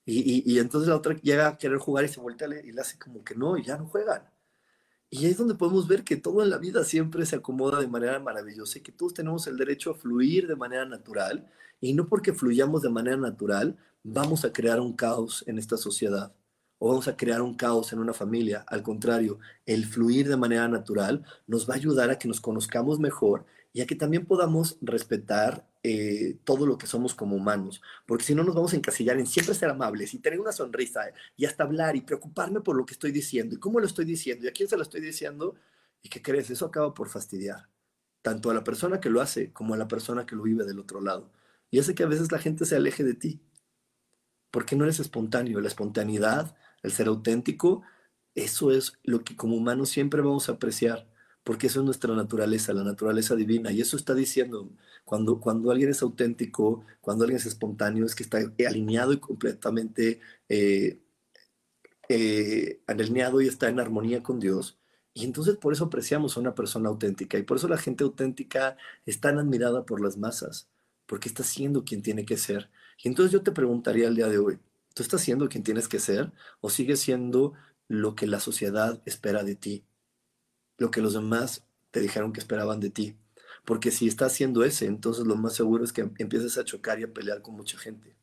Y, y, entonces la otra llega a querer jugar y se vuelve y le hace como que no, y ya no juegan. Y ahí es donde podemos ver que todo en la vida siempre se acomoda de manera maravillosa y que todos tenemos el derecho a fluir de manera natural. Y no porque fluyamos de manera natural, vamos a crear un caos en esta sociedad o vamos a crear un caos en una familia. Al contrario, el fluir de manera natural nos va a ayudar a que nos conozcamos mejor y a que también podamos respetar eh, todo lo que somos como humanos, porque si no nos vamos a encasillar en siempre ser amables y tener una sonrisa y hasta hablar y preocuparme por lo que estoy diciendo y cómo lo estoy diciendo y a quién se lo estoy diciendo y qué crees, eso acaba por fastidiar tanto a la persona que lo hace como a la persona que lo vive del otro lado. Y hace que a veces la gente se aleje de ti, porque no eres espontáneo. La espontaneidad, el ser auténtico, eso es lo que como humanos siempre vamos a apreciar porque eso es nuestra naturaleza, la naturaleza divina. Y eso está diciendo, cuando, cuando alguien es auténtico, cuando alguien es espontáneo, es que está alineado y completamente eh, eh, alineado y está en armonía con Dios. Y entonces por eso apreciamos a una persona auténtica. Y por eso la gente auténtica es tan admirada por las masas, porque está siendo quien tiene que ser. Y entonces yo te preguntaría el día de hoy, ¿tú estás siendo quien tienes que ser o sigues siendo lo que la sociedad espera de ti? Lo que los demás te dijeron que esperaban de ti. Porque si estás haciendo ese, entonces lo más seguro es que empieces a chocar y a pelear con mucha gente.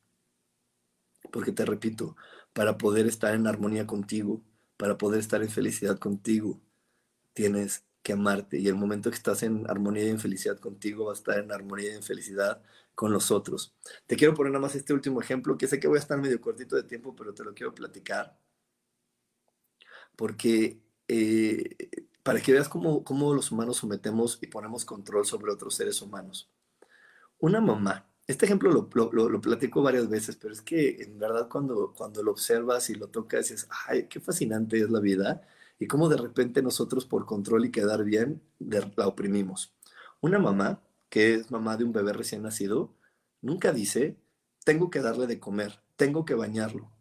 Porque te repito, para poder estar en armonía contigo, para poder estar en felicidad contigo, tienes que amarte. Y el momento que estás en armonía y en felicidad contigo, vas a estar en armonía y en felicidad con los otros. Te quiero poner nada más este último ejemplo, que sé que voy a estar medio cortito de tiempo, pero te lo quiero platicar. Porque eh, para que veas cómo, los humanos sometemos y ponemos control sobre otros seres humanos. Una mamá, este ejemplo lo, lo, platico varias veces, pero es que en verdad cuando, cuando lo observas y lo tocas, dices, ay, qué fascinante es la vida y cómo de repente nosotros por control y quedar bien la oprimimos. Una mamá, que es mamá de un bebé recién nacido, nunca dice, tengo que darle de comer, tengo que bañarlo.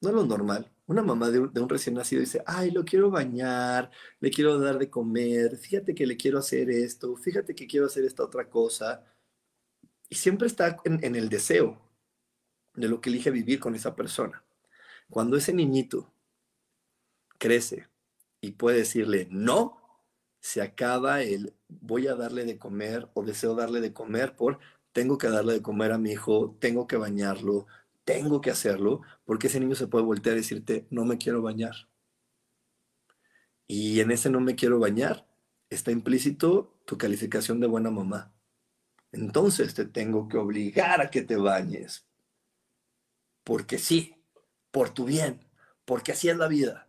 No es lo normal una mamá de un, recién nacido dice, ay, lo quiero bañar, le quiero dar de comer, fíjate que le quiero hacer esto, fíjate que quiero hacer esta otra cosa. Y siempre está en, el deseo de lo que elige vivir con esa persona. Cuando ese niñito crece y puede decirle no, se acaba el voy a darle de comer o deseo darle de comer por tengo que darle de comer a mi hijo, tengo que bañarlo, tengo que hacerlo, porque ese niño se puede voltear y decirte, no me quiero bañar. Y en ese no me quiero bañar está implícito tu calificación de buena mamá. Entonces te tengo que obligar a que te bañes. Porque sí, por tu bien, porque así es la vida.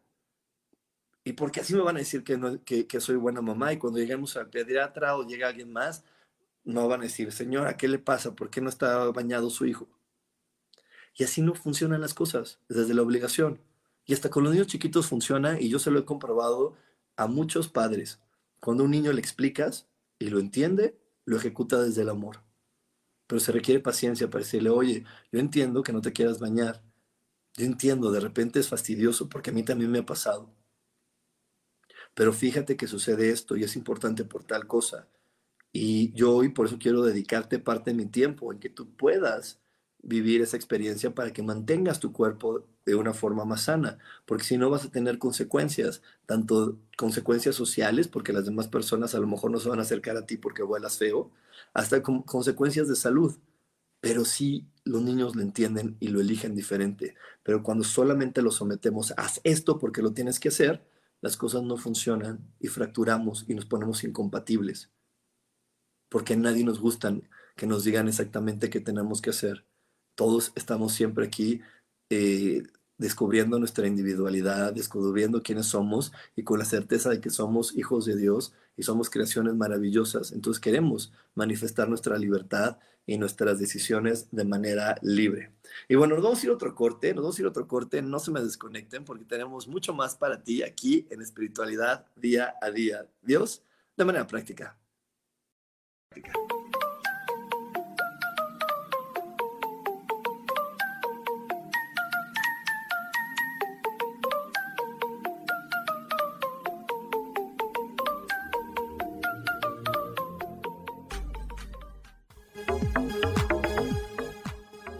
Y porque así me van a decir que, soy buena mamá y cuando lleguemos al pediatra o llega alguien más, no van a decir, señora, ¿qué le pasa? ¿Por qué no está bañado su hijo? Y así no funcionan las cosas, desde la obligación. Y hasta con los niños chiquitos funciona y yo se lo he comprobado a muchos padres. Cuando a un niño le explicas y lo entiende, lo ejecuta desde el amor. Pero se requiere paciencia para decirle, oye, yo entiendo que no te quieras bañar. Yo entiendo, de repente es fastidioso porque a mí también me ha pasado. Pero fíjate que sucede esto y es importante por tal cosa. Y yo hoy por eso quiero dedicarte parte de mi tiempo en que tú puedas vivir esa experiencia para que mantengas tu cuerpo de una forma más sana, porque si no vas a tener consecuencias, tanto consecuencias sociales, porque las demás personas a lo mejor no se van a acercar a ti porque vuelas feo, hasta con consecuencias de salud. Pero sí los niños lo entienden y lo eligen diferente. Pero cuando solamente lo sometemos, haz esto porque lo tienes que hacer, las cosas no funcionan y fracturamos y nos ponemos incompatibles. Porque a nadie nos gustan que nos digan exactamente qué tenemos que hacer todos estamos siempre aquí eh, descubriendo nuestra individualidad, descubriendo quiénes somos y con la certeza de que somos hijos de Dios y somos creaciones maravillosas. Entonces queremos manifestar nuestra libertad y nuestras decisiones de manera libre. Y bueno, nos vamos a ir otro corte, nos vamos a ir otro corte, no se me desconecten porque tenemos mucho más para ti aquí en espiritualidad día a día. Dios, de manera práctica.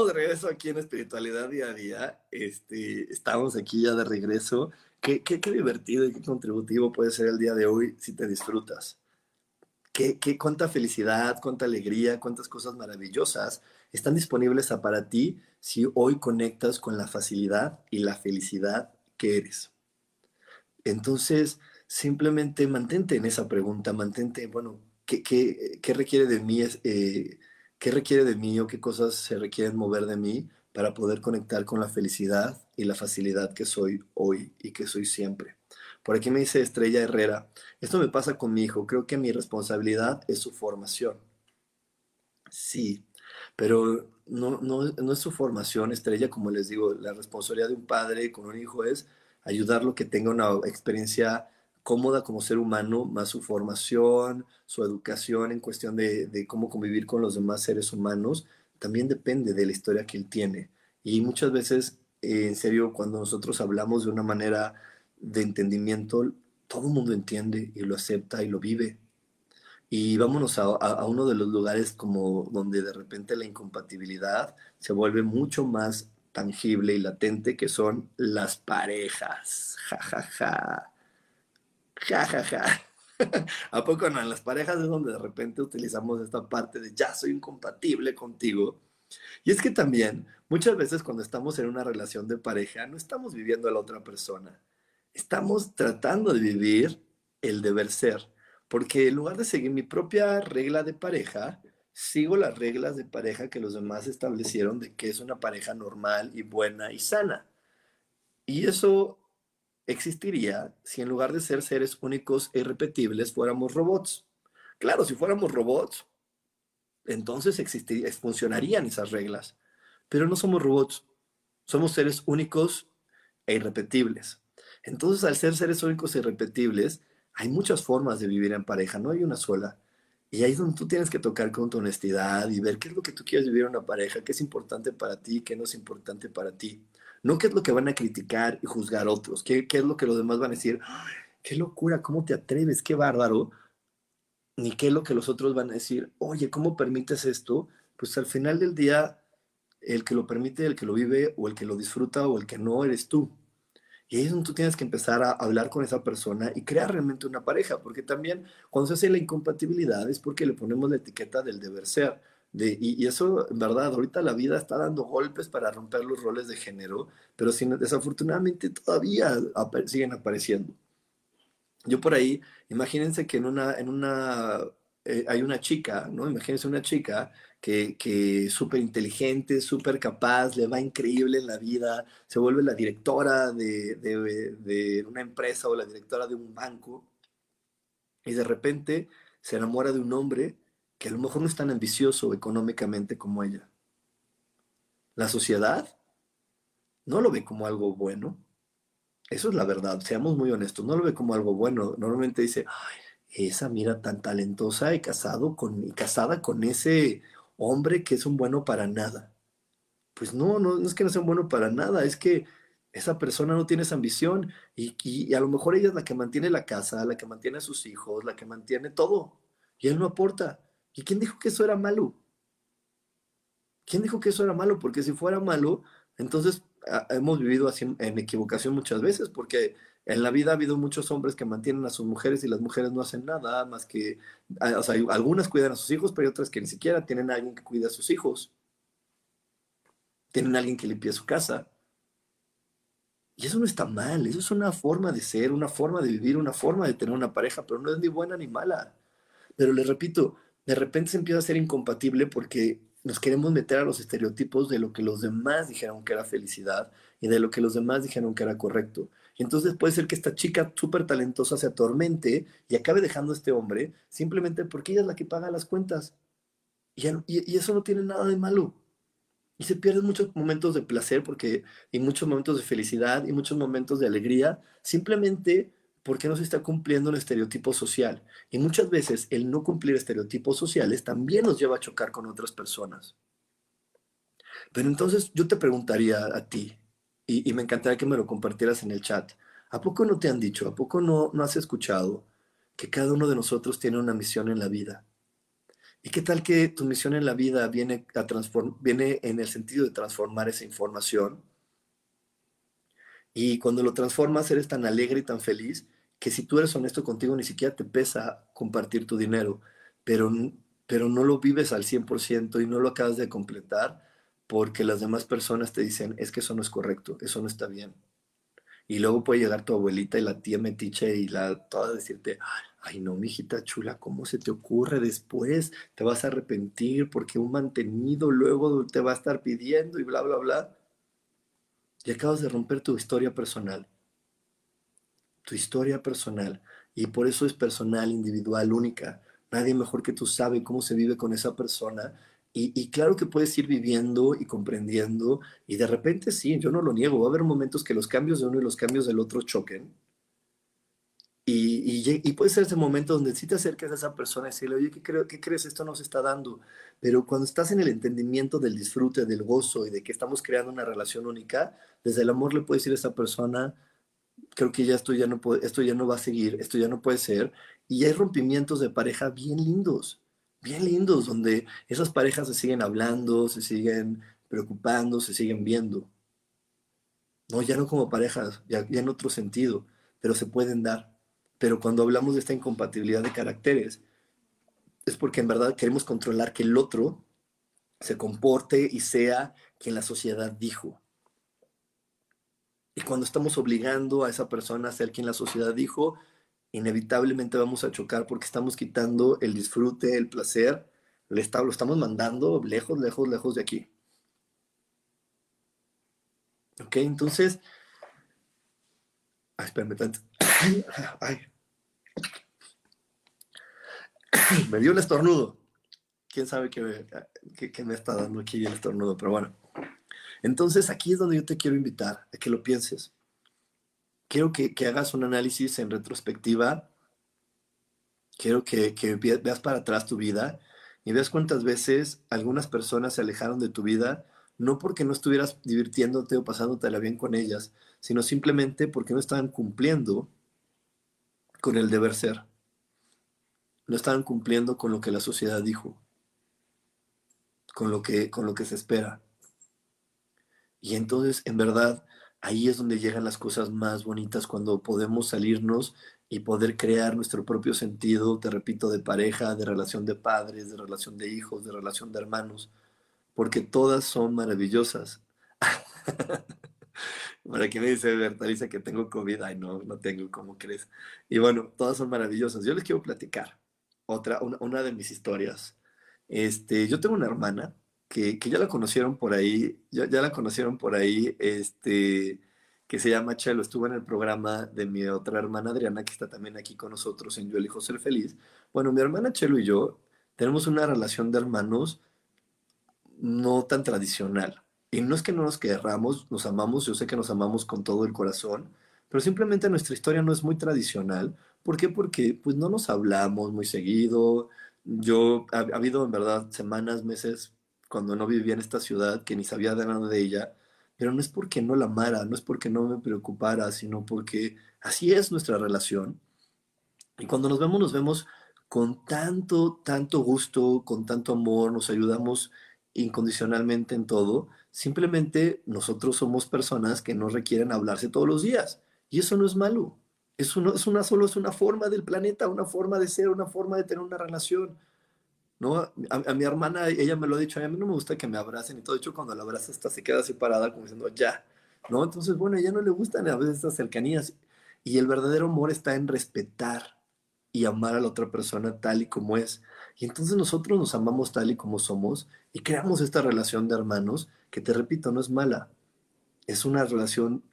De regreso aquí en Espiritualidad Día a Día. Este, estamos aquí ya de regreso. Qué, qué, qué divertido y qué contributivo puede ser el día de hoy si te disfrutas. Qué, qué, cuánta felicidad, cuánta alegría, cuántas cosas maravillosas están disponibles para ti si hoy conectas con la facilidad y la felicidad que eres. Entonces, simplemente mantente en esa pregunta, mantente, bueno, ¿qué, qué, qué requiere de mí? Eh, qué requiere de mí o qué cosas se requieren mover de mí para poder conectar con la felicidad y la facilidad que soy hoy y que soy siempre. Por aquí me dice Estrella Herrera, esto me pasa con mi hijo, creo que mi responsabilidad es su formación. Sí, pero no, no, no es su formación, Estrella, como les digo, la responsabilidad de un padre con un hijo es ayudarlo que tenga una experiencia cómoda como ser humano, más su formación, su educación en cuestión de, cómo convivir con los demás seres humanos, también depende de la historia que él tiene. Y muchas veces, eh, en serio, cuando nosotros hablamos de una manera de entendimiento, todo el mundo entiende y lo acepta y lo vive. y vámonos a, uno de los lugares como donde de repente la incompatibilidad se vuelve mucho más tangible y latente, que son las parejas. Ja, ja, ja. Ja, ja, ja. ¿A poco no? En las parejas es donde de repente utilizamos esta parte de ya soy incompatible contigo. Y es que también muchas veces cuando estamos en una relación de pareja no estamos viviendo a la otra persona. Estamos tratando de vivir el deber ser. Porque en lugar de seguir mi propia regla de pareja, sigo las reglas de pareja que los demás establecieron de que es una pareja normal y buena y sana. Y eso existiría si en lugar de ser seres únicos e irrepetibles fuéramos robots. Claro, si fuéramos robots, entonces existiría, funcionarían esas reglas. Pero no somos robots, somos seres únicos e irrepetibles. Entonces, al ser seres únicos e irrepetibles, hay muchas formas de vivir en pareja, no hay una sola. Y ahí es donde tú tienes que tocar con tu honestidad y ver qué es lo que tú quieres vivir en una pareja, qué es importante para ti, qué no es importante para ti. No qué es lo que van a criticar y juzgar otros, qué, qué es lo que los demás van a decir, qué locura, cómo te atreves, qué bárbaro, ni qué es lo que los otros van a decir, oye, ¿cómo permites esto? Pues al final del día, el que lo permite, el que lo vive, o el que lo disfruta, o el que no, eres tú. Y ahí es donde tú tienes que empezar a hablar con esa persona y crear realmente una pareja, porque también cuando se hace la incompatibilidad es porque le ponemos la etiqueta del deber ser. Y, eso, en verdad, ahorita la vida está dando golpes para romper los roles de género, pero sin, desafortunadamente todavía siguen apareciendo. Yo por ahí, imagínense que en una, en una, eh, hay una chica, ¿no? Imagínense una chica que, que súper inteligente, súper capaz, le va increíble en la vida, se vuelve la directora de, de, una empresa o la directora de un banco, y de repente se enamora de un hombre que a lo mejor no es tan ambicioso económicamente como ella. La sociedad no lo ve como algo bueno. Eso es la verdad, seamos muy honestos, no lo ve como algo bueno. Normalmente dice, Ay, esa mira tan talentosa y casado con, y casada con ese hombre que es un bueno para nada. Pues no, no, es que no sea un bueno para nada, es que esa persona no tiene esa ambición y, y, a lo mejor ella es la que mantiene la casa, la que mantiene a sus hijos, la que mantiene todo y él no aporta. ¿Y quién dijo que eso era malo? ¿Quién dijo que eso era malo? Porque si fuera malo, entonces ah, hemos vivido así en equivocación muchas veces, porque en la vida ha habido muchos hombres que mantienen a sus mujeres y las mujeres no hacen nada más que, ah, o sea, algunas cuidan a sus hijos, pero hay otras que ni siquiera tienen a alguien que cuide a sus hijos. Tienen a alguien que limpie su casa. Y eso no está mal, eso es una forma de ser, una forma de vivir, una forma de tener una pareja, pero no es ni buena ni mala. Pero les repito, de repente se empieza a ser incompatible porque nos queremos meter a los estereotipos de lo que los demás dijeron que era felicidad y de lo que los demás dijeron que era correcto. Y entonces puede ser que esta chica súper talentosa se atormente y acabe dejando a este hombre simplemente porque ella es la que paga las cuentas. Y, y, eso no tiene nada de malo. Y se pierden muchos momentos de placer porque, y muchos momentos de felicidad y muchos momentos de alegría simplemente porque no se está cumpliendo un estereotipo social. Y muchas veces el no cumplir estereotipos sociales también nos lleva a chocar con otras personas. Pero entonces yo te preguntaría a ti, y, me encantaría que me lo compartieras en el chat. ¿A poco no te han dicho, a poco no, no has escuchado que cada uno de nosotros tiene una misión en la vida? ¿Y qué tal que tu misión en la vida viene, a viene en el sentido de transformar esa información? Y cuando lo transformas eres tan alegre y tan feliz que si tú eres honesto contigo ni siquiera te pesa compartir tu dinero, pero, pero no lo vives al 100% y no lo acabas de completar porque las demás personas te dicen, es que eso no es correcto, eso no está bien. Y luego puede llegar tu abuelita y la tía metiche y la toda decirte, ay no, mijita chula, ¿cómo se te ocurre después? Te vas a arrepentir porque un mantenido luego te va a estar pidiendo y bla, bla, bla. Y acabas de romper tu historia personal. Historia personal. Y por eso es personal, individual, única. Nadie mejor que tú sabe cómo se vive con esa persona y, claro que puedes ir viviendo y comprendiendo, y de repente sí, yo no lo niego, va a haber momentos que los cambios de uno y los cambios del otro choquen. Y, y, puede ser ese momento donde sí te acercas a esa persona y decirle, oye, ¿qué, creo, ¿qué crees? Esto no se está dando. Pero cuando estás en el entendimiento del disfrute, del gozo y de que estamos creando una relación única, desde el amor le puedes decir a esa persona, creo que ya esto ya no puede, esto ya no va a seguir, esto ya no puede ser. Y hay rompimientos de pareja bien lindos, bien lindos, donde esas parejas se siguen hablando, se siguen preocupando, se siguen viendo. No, ya no como parejas, ya, ya en otro sentido, pero se pueden dar. Pero cuando hablamos de esta incompatibilidad de caracteres, es porque en verdad queremos controlar que el otro se comporte y sea quien la sociedad dijo. Y cuando estamos obligando a esa persona a ser quien la sociedad dijo, inevitablemente vamos a chocar porque estamos quitando el disfrute, el placer, lo estamos mandando lejos, lejos, lejos de aquí. Ok, entonces. Ay, espérame tanto. Ay, Me dio el estornudo. Quién sabe qué me, me está dando aquí el estornudo, pero bueno. Entonces aquí es donde yo te quiero invitar a que lo pienses. Quiero que, hagas un análisis en retrospectiva. Quiero que, que veas para atrás tu vida y veas cuántas veces algunas personas se alejaron de tu vida, no porque no estuvieras divirtiéndote o pasándotela bien con ellas, sino simplemente porque no estaban cumpliendo con el deber ser. No estaban cumpliendo con lo que la sociedad dijo, con lo que, con lo que se espera. Y entonces, en verdad, ahí es donde llegan las cosas más bonitas, cuando podemos salirnos y poder crear nuestro propio sentido, te repito, de pareja, de relación de padres, de relación de hijos, de relación de hermanos, porque todas son maravillosas. Para quien me dice Bertaliza que tengo COVID, ay no, no tengo, ¿cómo crees? Y bueno, todas son maravillosas. Yo les quiero platicar otra, una, de mis historias. Este, yo tengo una hermana que, ya la conocieron por ahí, ya, ya, la conocieron por ahí, este, que se llama Chelo, estuvo en el programa de mi otra hermana Adriana, que está también aquí con nosotros en Yo elijo ser feliz. Bueno, mi hermana Chelo y yo tenemos una relación de hermanos no tan tradicional. Y no es que no nos querramos, nos amamos, yo sé que nos amamos con todo el corazón, pero simplemente nuestra historia no es muy tradicional. ¿Por qué? Porque pues no nos hablamos muy seguido. Yo, ha, ha habido en verdad semanas, meses cuando no vivía en esta ciudad, que ni sabía de nada de ella, pero no es porque no la amara, no es porque no me preocupara, sino porque así es nuestra relación. Y cuando nos vemos, nos vemos con tanto, tanto gusto, con tanto amor, nos ayudamos incondicionalmente en todo. Simplemente nosotros somos personas que no requieren hablarse todos los días. Y eso no es malo. Eso no es una solo es una forma del planeta, una forma de ser, una forma de tener una relación. ¿No? A, mi hermana, ella me lo ha dicho, a mí no me gusta que me abracen y todo. De hecho, cuando la abraza, hasta se queda así parada, como diciendo, ya, ¿no? Entonces, bueno, a ella no le gustan a veces estas cercanías. Y el verdadero amor está en respetar y amar a la otra persona tal y como es. Y entonces nosotros nos amamos tal y como somos y creamos esta relación de hermanos que, te repito, no es mala. Es una relación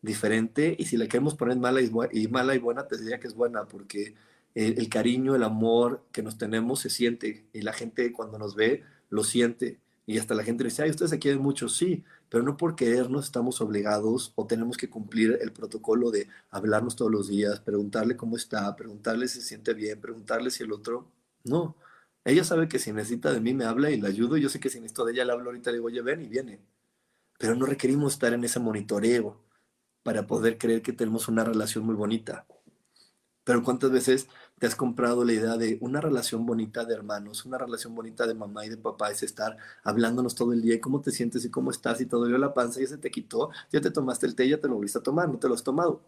diferente y si la queremos poner mala y, y mala y buena, te diría que es buena porque el, cariño, el amor que nos tenemos se siente y la gente cuando nos ve lo siente y hasta la gente dice, ay, ustedes se quieren mucho, sí, pero no por querernos estamos obligados o tenemos que cumplir el protocolo de hablarnos todos los días, preguntarle cómo está, preguntarle si se siente bien, preguntarle si el otro, no. Ella sabe que si necesita de mí me habla y la ayudo, yo sé que si necesito de ella le hablo ahorita, le digo, oye, ven y viene. Pero no requerimos estar en ese monitoreo para poder creer que tenemos una relación muy bonita. Pero ¿cuántas veces te has comprado la idea de una relación bonita de hermanos, una relación bonita de mamá y de papá? Es estar hablándonos todo el día y cómo te sientes y cómo estás y todo. Yo la panza ya se te quitó, ya te tomaste el té, ya te lo volviste a tomar, no te lo has tomado.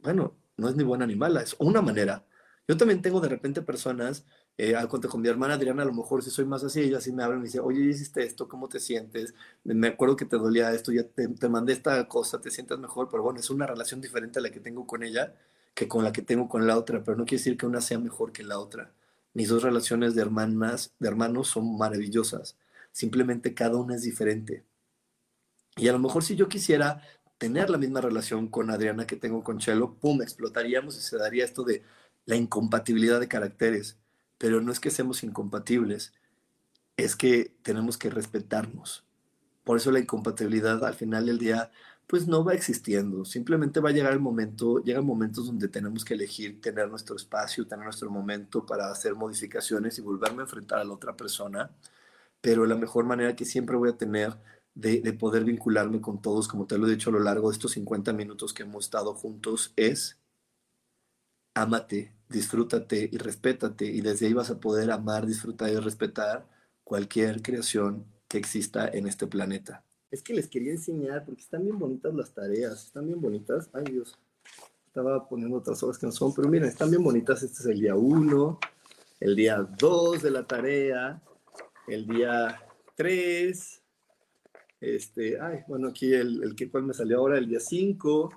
Bueno, no es ni buena ni mala, es una manera. Yo también tengo de repente personas, eh, con mi hermana Adriana, a lo mejor si soy más así, ella sí me habla y me dice, oye, hiciste esto, ¿cómo te sientes? Me acuerdo que te dolía esto, ya te, te mandé esta cosa, te sientes mejor, pero bueno, es una relación diferente a la que tengo con ella que con la que tengo con la otra, pero no quiere decir que una sea mejor que la otra. Mis dos relaciones de hermanas, de hermanos son maravillosas. Simplemente cada una es diferente. Y a lo mejor si yo quisiera tener la misma relación con Adriana que tengo con Chelo, pum, explotaríamos y se daría esto de la incompatibilidad de caracteres. Pero no es que seamos incompatibles, es que tenemos que respetarnos. Por eso la incompatibilidad al final del día pues no va existiendo. Simplemente va a llegar el momento, llegan momentos donde tenemos que elegir tener nuestro espacio, tener nuestro momento para hacer modificaciones y volverme a enfrentar a la otra persona. Pero la mejor manera que siempre voy a tener de, de, poder vincularme con todos, como te lo he dicho a lo largo de estos 50 minutos que hemos estado juntos, es ámate, disfrútate y respétate. Y desde ahí vas a poder amar, disfrutar y respetar cualquier creación que exista en este planeta. Es que les quería enseñar, porque están bien bonitas las tareas, están bien bonitas. Ay Dios, estaba poniendo otras horas que no son, pero miren, están bien bonitas. Este es el día 1, el día 2 de la tarea, el día 3, este, ay, bueno, aquí el, el que cuál me salió ahora, el día 5,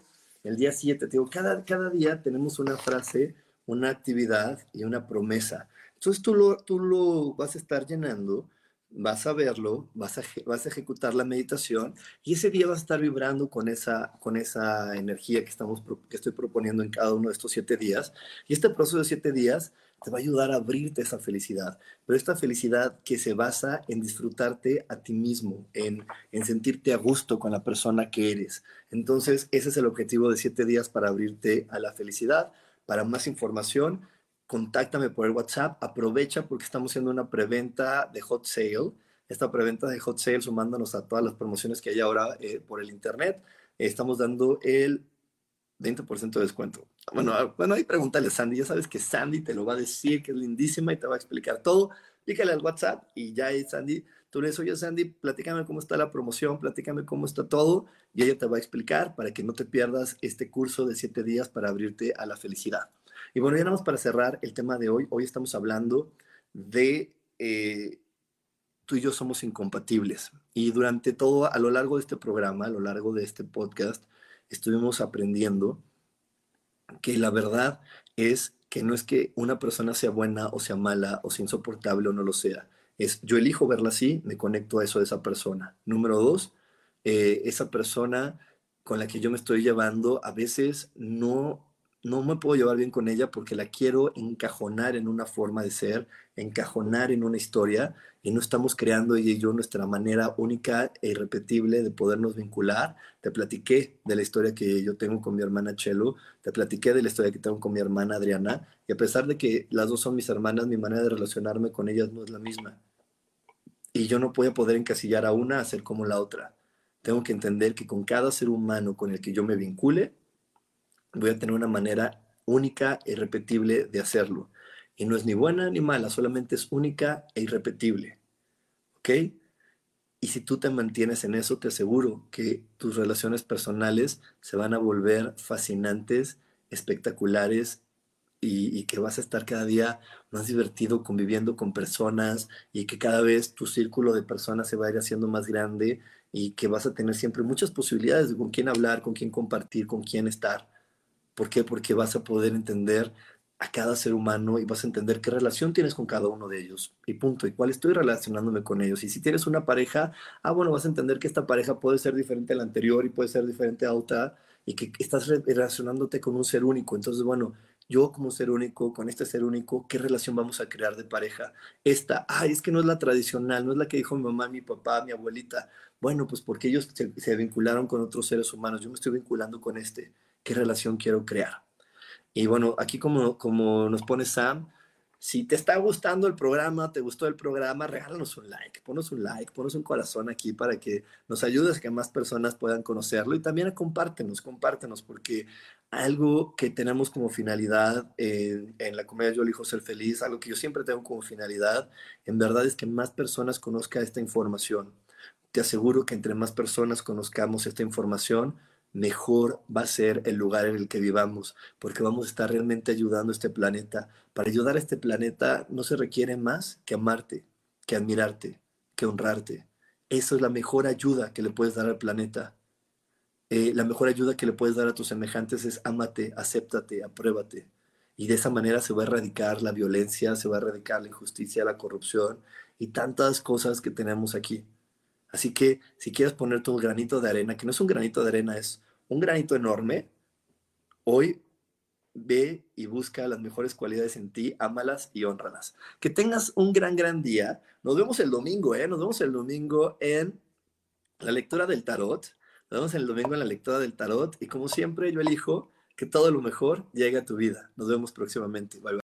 el día 7, digo, cada, cada día tenemos una frase, una actividad y una promesa. Entonces tú lo, tú lo vas a estar llenando, vas a verlo, vas a, vas a ejecutar la meditación y ese día vas a estar vibrando con esa, con esa energía que, estamos, que estoy proponiendo en cada uno de estos siete días. Y este proceso de siete días te va a ayudar a abrirte esa felicidad, pero esta felicidad que se basa en disfrutarte a ti mismo, en, en sentirte a gusto con la persona que eres. Entonces, ese es el objetivo de siete días para abrirte a la felicidad. Para más información, contáctame por el WhatsApp, aprovecha porque estamos haciendo una preventa de hot sale. Esta preventa de hot sale sumándonos a todas las promociones que hay ahora eh, por el internet. estamos dando el 20% de descuento. Bueno, bueno, ahí pregúntale a Sandy. Ya sabes que Sandy te lo va a decir, que es lindísima y te va a explicar todo. Pícale al WhatsApp y ya ahí Sandy, tú le dices, oye Sandy, platícame cómo está la promoción, platícame cómo está todo y ella te va a explicar para que no te pierdas este curso de siete días para abrirte a la felicidad. Y bueno, ya nada para cerrar el tema de hoy. Hoy estamos hablando de eh, tú y yo somos incompatibles. Y durante todo, a lo largo de este programa, a lo largo de este podcast, estuvimos aprendiendo que la verdad es que no es que una persona sea buena o sea mala o sea insoportable o no lo sea. Es yo elijo verla así, me conecto a eso de esa persona. Número dos, eh, esa persona con la que yo me estoy llevando a veces no no me puedo llevar bien con ella porque la quiero encajonar en una forma de ser, encajonar en una historia y no estamos creando ella y yo nuestra manera única e irrepetible de podernos vincular. Te platiqué de la historia que yo tengo con mi hermana Chelo, te platiqué de la historia que tengo con mi hermana Adriana y a pesar de que las dos son mis hermanas, mi manera de relacionarme con ellas no es la misma. Y yo no puedo poder encasillar a una a ser como la otra. Tengo que entender que con cada ser humano con el que yo me vincule, voy a tener una manera única e irrepetible de hacerlo. Y no es ni buena ni mala, solamente es única e irrepetible. ¿Ok? Y si tú te mantienes en eso, te aseguro que tus relaciones personales se van a volver fascinantes, espectaculares y, y, que vas a estar cada día más divertido conviviendo con personas y que cada vez tu círculo de personas se va a ir haciendo más grande y que vas a tener siempre muchas posibilidades de con quién hablar, con quién compartir, con quién estar. ¿Por qué? Porque vas a poder entender a cada ser humano y vas a entender qué relación tienes con cada uno de ellos y punto, y cuál estoy relacionándome con ellos. Y si tienes una pareja, ah, bueno, vas a entender que esta pareja puede ser diferente a la anterior y puede ser diferente a otra y que estás relacionándote con un ser único. Entonces, bueno, yo como ser único, con este ser único, ¿qué relación vamos a crear de pareja? Esta, ay, es que no es la tradicional, no es la que dijo mi mamá, mi papá, mi abuelita. Bueno, pues porque ellos se, se vincularon con otros seres humanos, yo me estoy vinculando con este qué relación quiero crear. Y bueno, aquí como, como nos pone Sam, si te está gustando el programa, te gustó el programa, regálanos un like, ponos un like, ponos un corazón aquí para que nos ayudes a que más personas puedan conocerlo y también compártenos, compártenos, porque algo que tenemos como finalidad en, en la comedia Yo elijo ser feliz, algo que yo siempre tengo como finalidad, en verdad es que más personas conozcan esta información. Te aseguro que entre más personas conozcamos esta información, mejor va a ser el lugar en el que vivamos, porque vamos a estar realmente ayudando a este planeta. Para ayudar a este planeta no se requiere más que amarte, que admirarte, que honrarte. Eso es la mejor ayuda que le puedes dar al planeta. Eh, la mejor ayuda que le puedes dar a tus semejantes es ámate, acéptate, apruébate. Y de esa manera se va a erradicar la violencia, se va a erradicar la injusticia, la corrupción y tantas cosas que tenemos aquí. Así que si quieres poner tu granito de arena, que no es un granito de arena, es un granito enorme, hoy ve y busca las mejores cualidades en ti, ámalas y honralas. Que tengas un gran, gran día. Nos vemos el domingo, ¿eh? Nos vemos el domingo en la lectura del tarot. Nos vemos el domingo en la lectura del tarot. Y como siempre, yo elijo que todo lo mejor llegue a tu vida. Nos vemos próximamente. Bye, bye.